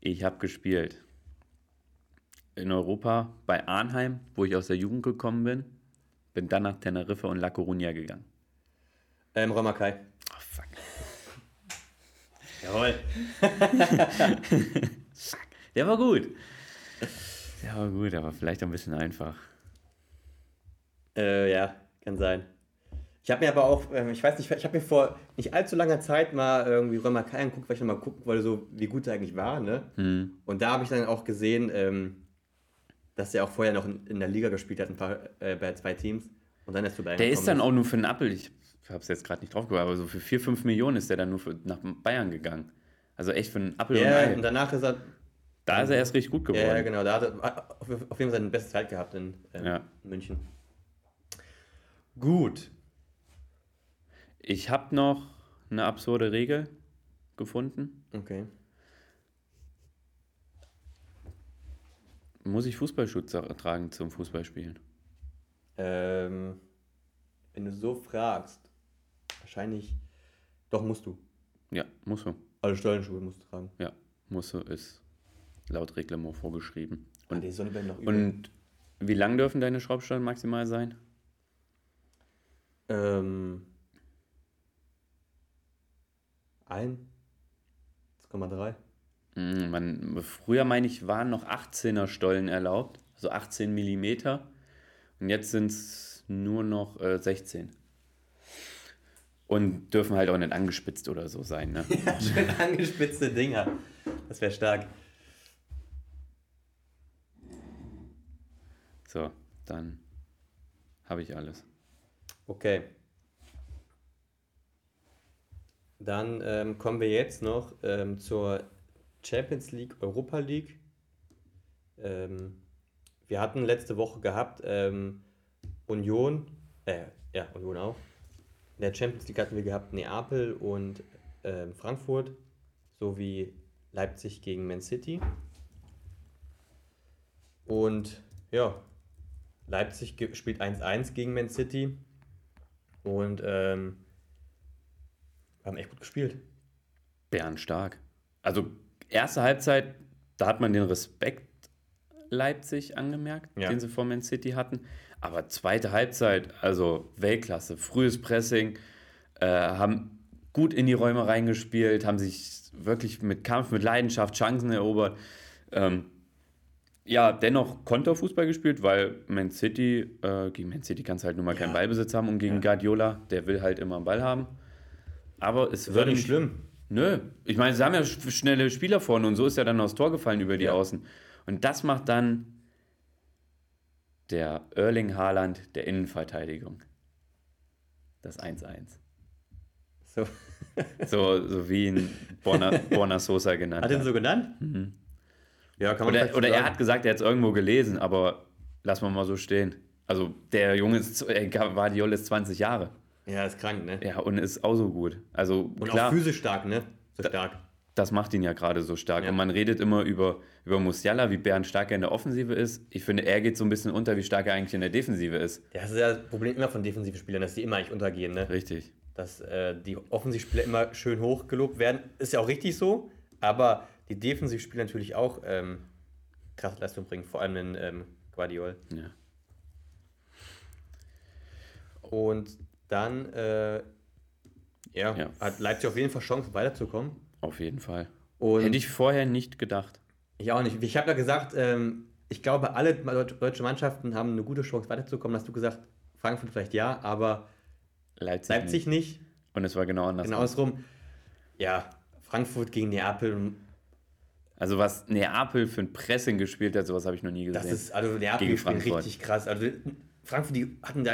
Ich habe gespielt in Europa bei Arnheim, wo ich aus der Jugend gekommen bin. Bin dann nach Teneriffa und La Coruña gegangen. Ähm, Römer Kai. Oh, fuck. Jawohl. Der war gut. Der war gut, aber vielleicht auch ein bisschen einfach. Äh, ja, kann sein. Ich habe mir aber auch, ähm, ich weiß nicht, ich habe mir vor nicht allzu langer Zeit mal irgendwie Römer Kai angeguckt, weil ich noch mal gucken wollte, so wie gut er eigentlich war, ne? Hm. Und da habe ich dann auch gesehen, ähm, dass er auch vorher noch in, in der Liga gespielt hat, ein paar, äh, bei zwei Teams. Und dann ist du bei Der ist dann auch nur für einen Appel, ich habe es jetzt gerade nicht drauf gebracht, aber so für 4, 5 Millionen ist der dann nur für, nach Bayern gegangen. Also echt für einen Appel und Ja, Ei. und danach ist er, Da ist er erst richtig gut geworden. ja, genau, da hat er auf, auf jeden Fall seine beste Zeit gehabt in ähm, Ja. München. Gut. Ich habe noch eine absurde Regel gefunden. Okay. Muss ich Fußballschutz tragen zum Fußballspielen? Ähm, wenn du so fragst, wahrscheinlich, doch musst du. Ja, musst du. Alle Stollenschuhe musst du tragen. Ja, musst du, ist laut Reglement vorgeschrieben. Und, Und, die Sonne werden noch übel. und wie lang dürfen deine Schraubstollen maximal sein? Ähm, ein, 1,3. Mm, Man, früher, meine ich, waren noch 18er Stollen erlaubt, also 18 Millimeter. Und jetzt sind es nur noch äh, 16. Und dürfen halt auch nicht angespitzt oder so sein. Ne? Ja, schön angespitzte Dinger. Das wäre stark. So, dann habe ich alles. Okay. Dann ähm, kommen wir jetzt noch ähm, zur Champions League, Europa League. Ähm, wir hatten letzte Woche gehabt ähm, Union, äh, ja, Union auch. In der Champions League hatten wir gehabt Neapel und ähm, Frankfurt sowie Leipzig gegen Man City. Und ja, Leipzig spielt 1-1 gegen Man City und ähm, haben echt gut gespielt. Bärenstark. Also, erste Halbzeit, da hat man den Respekt Leipzig angemerkt, Ja. den sie vor Man City hatten. Aber zweite Halbzeit, also Weltklasse, frühes Pressing, äh, haben gut in die Räume reingespielt, haben sich wirklich mit Kampf, mit Leidenschaft Chancen erobert. Ähm, ja, dennoch Konterfußball gespielt, weil Man City, äh, gegen Man City kannst du halt nun mal keinen Ja. Ballbesitz haben und gegen Ja. Guardiola, der will halt immer einen Ball haben. Aber es wird nicht schlimm. Nö, ich meine, sie haben ja sch- schnelle Spieler vorne und so ist ja dann aufs Tor gefallen über die Ja. Außen. Und das macht dann der Erling Haaland der Innenverteidigung. Das 1-1. So. So, so wie ihn Borna, Borna Sosa genannt Hat hat. er ihn so genannt? Ja, kann man Oder, oder er hat gesagt, er hat es irgendwo gelesen, aber lass mal mal so stehen. Also der Junge ist, äh, Guardiola ist 20 Jahre. Ja, ist krank, ne? Ja, und ist auch so gut. Also Und klar. auch physisch stark, ne? So stark. Das macht ihn ja gerade so stark. Ja. Und man redet immer über, über Musiala, wie Bern stark er in der Offensive ist. Ich finde, er geht so ein bisschen unter, wie stark er eigentlich in der Defensive ist. Ja, das ist ja das Problem immer von defensiven Spielern, dass die immer eigentlich untergehen, ne? Richtig. Dass äh, die Offensivspieler immer schön hoch gelobt werden. Ist ja auch richtig so, aber die Defensivspieler natürlich auch ähm, krasse Leistung bringen, vor allem in ähm, Guardiol. Ja. Und dann äh, ja, Ja. hat Leipzig auf jeden Fall Chance, weiterzukommen. Auf jeden Fall. Und Hätte ich vorher nicht gedacht. Ich auch nicht. Ich habe ja gesagt, ähm, ich glaube, alle deut- deutsche Mannschaften haben eine gute Chance weiterzukommen. Hast du gesagt, Frankfurt vielleicht ja, aber Leipzig. Leipzig Nicht. nicht. Und es war genau anders. Genau andersrum. Ja, Frankfurt gegen Neapel, Also was Neapel für ein Pressing gespielt hat, sowas habe ich noch nie gesehen. das ist, also Neapel Gegen Frankfurt. richtig krass. Also Frankfurt, die hatten da,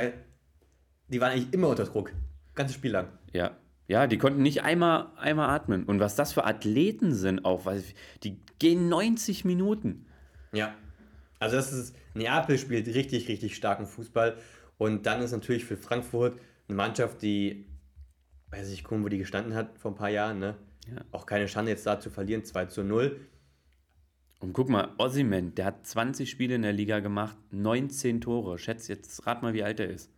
die waren eigentlich immer unter Druck. Ganzes Spiel lang. ja. Ja, die konnten nicht einmal, einmal atmen. Und was das für Athleten sind auch, weil die gehen 90 Minuten. Ja. Also das ist, Neapel spielt richtig, richtig starken Fußball. Und dann ist natürlich für Frankfurt eine Mannschaft, die, weiß ich kaum, wo die gestanden hat vor ein paar Jahren, ne? Ja. Auch keine Schande jetzt da zu verlieren, 2 zu 0. Und guck mal, Ossiman, der hat 20 Spiele in der Liga gemacht, 19 Tore. Schätz jetzt, rat mal, wie alt er ist.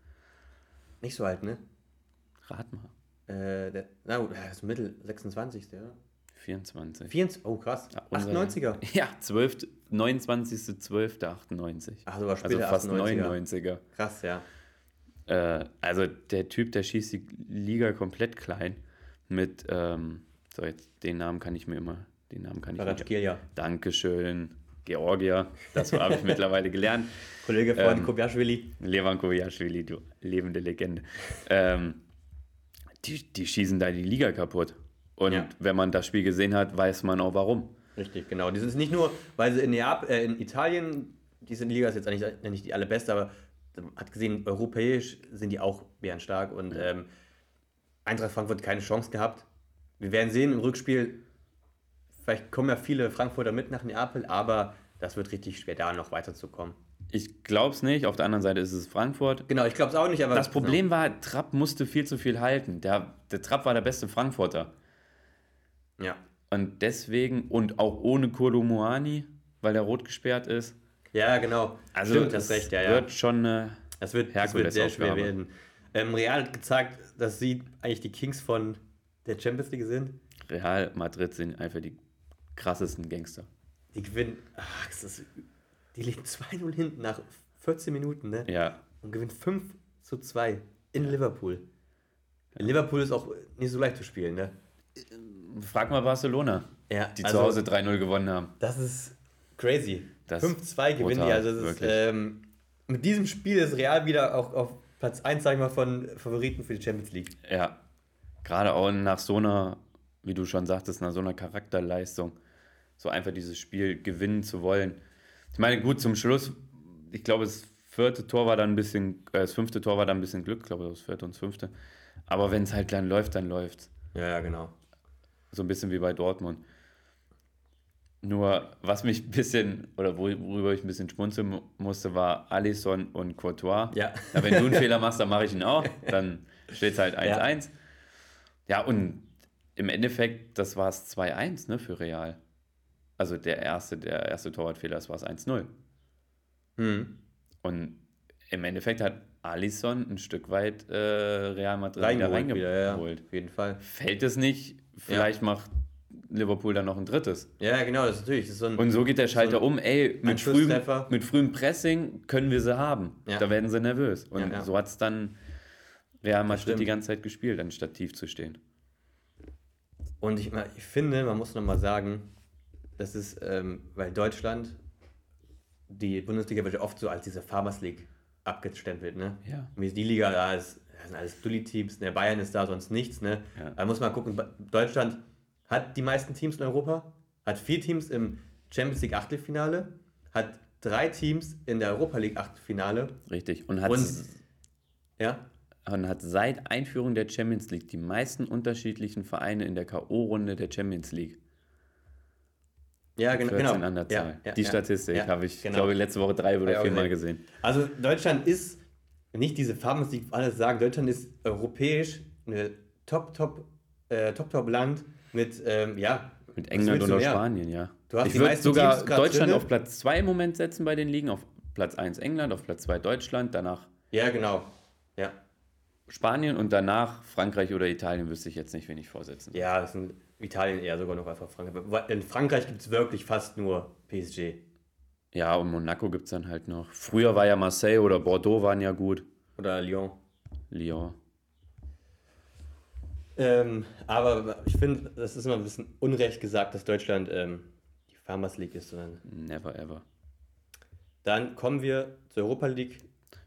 Nicht so alt, ne? Rat mal. Äh, der, na gut, er ist Mittel, 26. Ja. 24. 24, oh krass. Ja, unser- 98er. Ja, 12, 29.12.98. Ach, sogar Also später, fast 98er. 99er. Krass, ja. Äh, also der Typ, der schießt die Liga komplett klein. Mit, ähm, so jetzt, den Namen kann ich mir immer, den Namen kann ich mir. Dankeschön. Georgier, das habe ich mittlerweile gelernt. Kollege von Ähm, Kobiaschwili. Levan Koviaschwili, du lebende Legende. Ähm, die, die schießen da die Liga kaputt. Und Ja. wenn man das Spiel gesehen hat, weiß man auch warum. Richtig, genau. Die sind nicht nur, weil sie in, Neap äh, in Italien, diese Liga ist jetzt eigentlich nicht die allerbeste, aber man hat gesehen, europäisch sind die auch bärenstark und ähm, Eintracht Frankfurt keine Chance gehabt. Wir werden sehen im Rückspiel, vielleicht kommen ja viele Frankfurter mit nach Neapel, aber das wird richtig schwer, da noch weiterzukommen. Ich glaube es nicht. Auf der anderen Seite ist es Frankfurt. Genau, ich glaube es auch nicht, aber. Das Problem war, Trapp musste viel zu viel halten. Der, der Trapp war der beste Frankfurter. Ja. Und deswegen, und auch ohne Kurdo Muani, weil er rot gesperrt ist. Ja, genau. Also Stimmt, das recht, ja, ja. wird schon eine Das wird, das wird sehr schwer werden. Ähm, Real hat gezeigt, dass sie eigentlich die Kings von der Champions League sind. Real Madrid sind einfach die krassesten Gangster. Die gewinnen, ach, das ist, die liegen 2-0 hinten nach 14 Minuten, ne? Ja, Und gewinnen 5 zu 2 in Liverpool. In Liverpool ist auch nicht so leicht zu spielen, ne? frag mal Barcelona, Ja, die also- zu Hause 3-0 gewonnen haben. Das ist crazy. Das 5-2 gewinnen die. Also das ist, ähm, mit diesem Spiel ist Real wieder auch auf Platz 1, sag ich mal, von Favoriten für die Champions League. Ja, gerade auch nach so einer, wie du schon sagtest, nach so einer Charakterleistung, so einfach dieses Spiel gewinnen zu wollen. Ich meine, gut, zum Schluss, ich glaube, das vierte Tor war dann ein bisschen, äh, das fünfte Tor war dann ein bisschen Glück, ich glaube, das vierte und das fünfte. Aber wenn es halt dann läuft, dann läuft Ja, ja, genau. So ein bisschen wie bei Dortmund. Nur, was mich ein bisschen, oder wo- worüber ich ein bisschen schmunzeln mu- musste, war Alisson und Courtois. Ja. Na, wenn du einen Fehler machst, dann mache ich ihn auch. Dann steht es halt 1-1. Ja. und im Endeffekt, das war es 2-1 ne, für Real. Also der erste, der erste Torwartfehler, das war es 1-0. Hm. Und im Endeffekt hat Alisson ein Stück weit äh, Real Madrid Reingeholt wieder wieder, ja, ja. reingeholt. Auf jeden Fall. Fällt es nicht, vielleicht macht Liverpool dann noch ein drittes. Ja, ja, genau, das ist natürlich. Das ist so ein, Und so geht der Schalter So um, ey, mit frühem, mit frühem Pressing können wir sie haben. Ja. Da werden sie nervös. Und Ja, ja. so hat es dann Real Madrid die ganze Zeit gespielt, anstatt tief zu stehen. Und ich, ich finde, man muss nochmal sagen, das ist, ähm, weil Deutschland, die Bundesliga wird ja oft so als diese Farmers League abgestempelt, ne? Ja. Die Liga, da, ist, da sind alles Dulli-Teams, ne? Bayern ist da, sonst nichts, ne? Ja. Da muss man gucken, Deutschland hat die meisten Teams in Europa, hat vier Teams im Champions League Achtelfinale, hat drei Teams in der Europa League Achtelfinale Richtig. Und hat, und, ja, und hat seit Einführung der Champions League die meisten unterschiedlichen Vereine in der K.O.-Runde der Champions League. Ja, gen 14 genau. an der Zahl. Ja, ja, die Statistik ja, habe ich, genau. glaube ich, letzte Woche drei oder Ja, viermal okay. gesehen. Also Deutschland ist nicht diese Farmers League, alles sagen, Deutschland ist europäisch eine top, top, äh, top, top Land mit, ähm, ja. Mit England und? Spanien, ja. Du hast ich die würde sogar Deutschland drinne. auf Platz 2 im Moment setzen bei den Ligen. Auf Platz 1 England, auf Platz 2 Deutschland, danach Ja, genau. Ja. Spanien und danach Frankreich oder Italien wüsste ich jetzt nicht, wen ich vorsetzen. Ja, das sind Italien eher sogar noch einfach Frankreich. In Frankreich gibt es wirklich fast nur PSG. Ja, und Monaco gibt es dann halt noch. Früher war ja Marseille oder Bordeaux waren ja gut. Oder Lyon. Lyon. Ähm, aber ich finde, das ist immer ein bisschen unrecht gesagt, dass Deutschland ähm, die Farmers League ist. Sondern Never ever. dann kommen wir zur Europa League.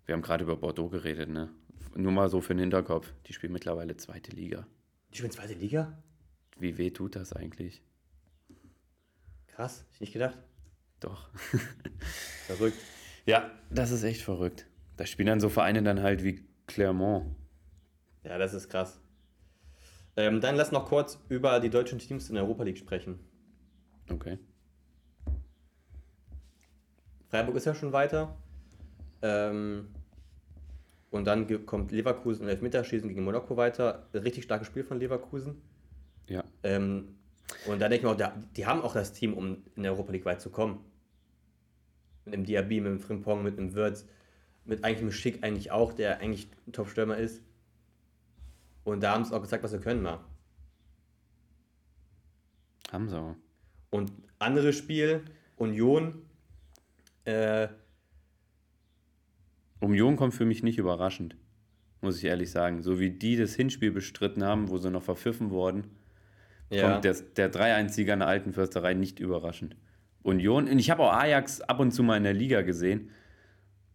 Wir haben gerade über Bordeaux geredet, ne? Nur mal so für den Hinterkopf. Die spielen mittlerweile zweite Liga. Die spielen zweite Liga? Wie weh tut das eigentlich? Krass, ich nicht gedacht. Doch. Verrückt. Ja, das ist echt verrückt. Da spielen dann so Vereine dann halt wie Clermont. Ja, das ist krass. Ähm, dann lass noch kurz über die deutschen Teams in der Europa League sprechen. Okay. Freiburg ist ja schon weiter. Ähm, und dann kommt Leverkusen im Elfmeterschießen gegen Monaco weiter. Richtig starkes Spiel von Leverkusen. Ja. Ähm, und da denke ich mir auch, da, die haben auch das Team, um in der Europa League weit zu kommen. Mit dem Diaby, mit dem Frimpong, mit dem Wirtz, mit eigentlich dem Schick eigentlich auch, der eigentlich ein Top-Stürmer ist. Und da haben sie auch gezeigt, was sie können mal. Haben sie auch. Und anderes Spiel, Union, äh, Union kommt für mich nicht überraschend, muss ich ehrlich sagen. So wie die das Hinspiel bestritten haben, wo sie noch verpfiffen wurden, ja, kommt der, der 3-1-Sieger in der alten Försterei nicht überraschend. Union, und ich habe auch Ajax ab und zu mal in der Liga gesehen,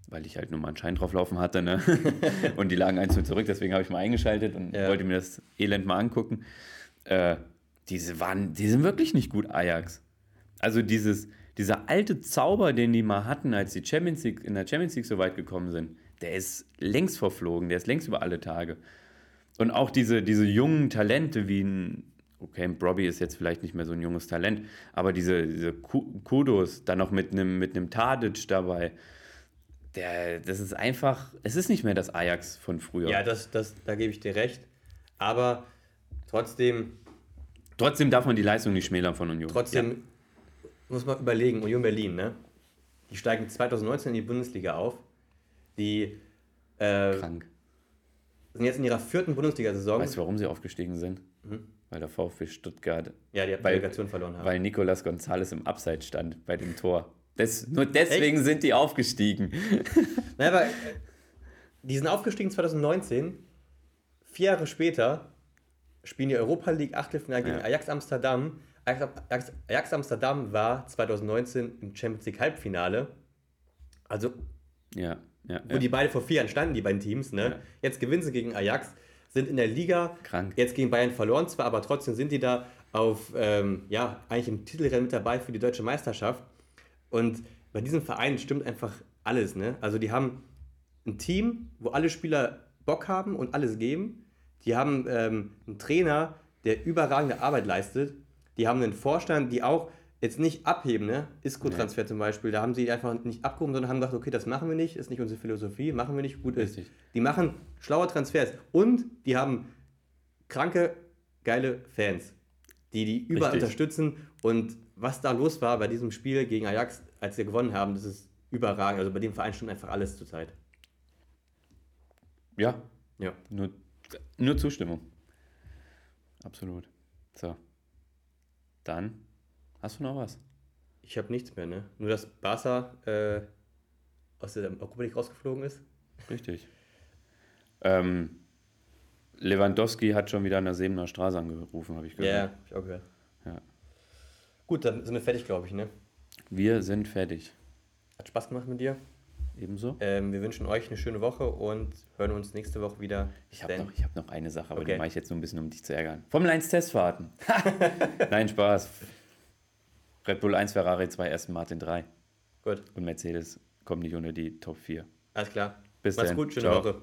weil ich halt nur mal einen Schein drauf laufen hatte, ne? und die lagen 1 zurück, deswegen habe ich mal eingeschaltet und Ja. wollte mir das Elend mal angucken. Äh, diese waren, die sind wirklich nicht gut, Ajax. Also dieses, dieser alte Zauber, den die mal hatten, als die Champions League, in der Champions League so weit gekommen sind, der ist längst verflogen, der ist längst über alle Tage. Und auch diese, diese jungen Talente wie ein, okay, Brobby ist jetzt vielleicht nicht mehr so ein junges Talent, aber diese, diese Ku- Kudos, dann noch mit einem mit einem Tadic dabei, der, das ist einfach, es ist nicht mehr das Ajax von früher. ja das, das, da gebe ich dir recht. Aber trotzdem, Trotzdem darf man die Leistung nicht schmälern von Union. trotzdem muss man überlegen, Union Berlin, ne? Die steigen 2019 in die Bundesliga auf. Die ja. äh, krank. sind jetzt in ihrer vierten Bundesliga-Saison. Weißt du, warum sie aufgestiegen sind? Weil der VfB Stuttgart, ja, die weil- Relegation verloren haben. weil Nicolas González im Abseits stand bei dem Tor. Das, nur deswegen sind die aufgestiegen. Naja, aber äh, die sind aufgestiegen 2019. Vier Jahre später spielen die Europa League Achtelfinale gegen Ja. Ajax Amsterdam. Ajax, Ajax, Ajax Amsterdam war 2019 im Champions League Halbfinale. Also, Ja, ja. wo ja. die beide vor vier Jahren standen, die beiden Teams. Ne? Jetzt gewinnen sie gegen Ajax, sind in der Liga. Krank. Jetzt gegen Bayern verloren zwar, aber trotzdem sind die da auf, ähm, ja, eigentlich im Titelrennen mit dabei für die deutsche Meisterschaft. Und bei diesem Verein stimmt einfach alles. Ne? Also die haben ein Team, wo alle Spieler Bock haben und alles geben. Die haben ähm, einen Trainer, der überragende Arbeit leistet. Die haben einen Vorstand, die auch jetzt nicht abheben, ne? Isco-Transfer zum Beispiel, da haben sie einfach nicht abgehoben, sondern haben gesagt, okay, das machen wir nicht, ist nicht unsere Philosophie, machen wir nicht, gut ist. Richtig. Die machen schlaue Transfers und die haben kranke, geile Fans, die die überall Richtig. unterstützen und was da los war bei diesem Spiel gegen Ajax, als wir gewonnen haben, das ist überragend. Also bei dem Verein stimmt einfach alles zurzeit. Ja, Ja. nur, nur Zustimmung. Absolut. So. Dann hast du noch was? Ich habe nichts mehr, ne? Nur dass Barca äh, aus der Europa League rausgeflogen ist. Richtig. Ähm, Lewandowski hat schon wieder an der Sebener Straße angerufen, habe ich Ja, gehört. hab ich auch gehört. Ja. Gut, dann sind wir fertig, glaube ich, ne? Wir sind fertig. Hat Spaß gemacht mit dir. Ebenso? Ähm, wir wünschen euch eine schöne Woche und hören uns nächste Woche wieder. Ich habe noch, ich hab noch eine Sache, aber die Okay. mache ich jetzt nur ein bisschen, um dich zu ärgern. Formel 1 Testfahrten. Nein, Spaß. Red Bull 1, Ferrari 2, Aston Martin 3 Gut, und Mercedes kommt nicht unter die Top 4. alles klar. Bis Mach's dann. gut, schöne Ciao. Woche.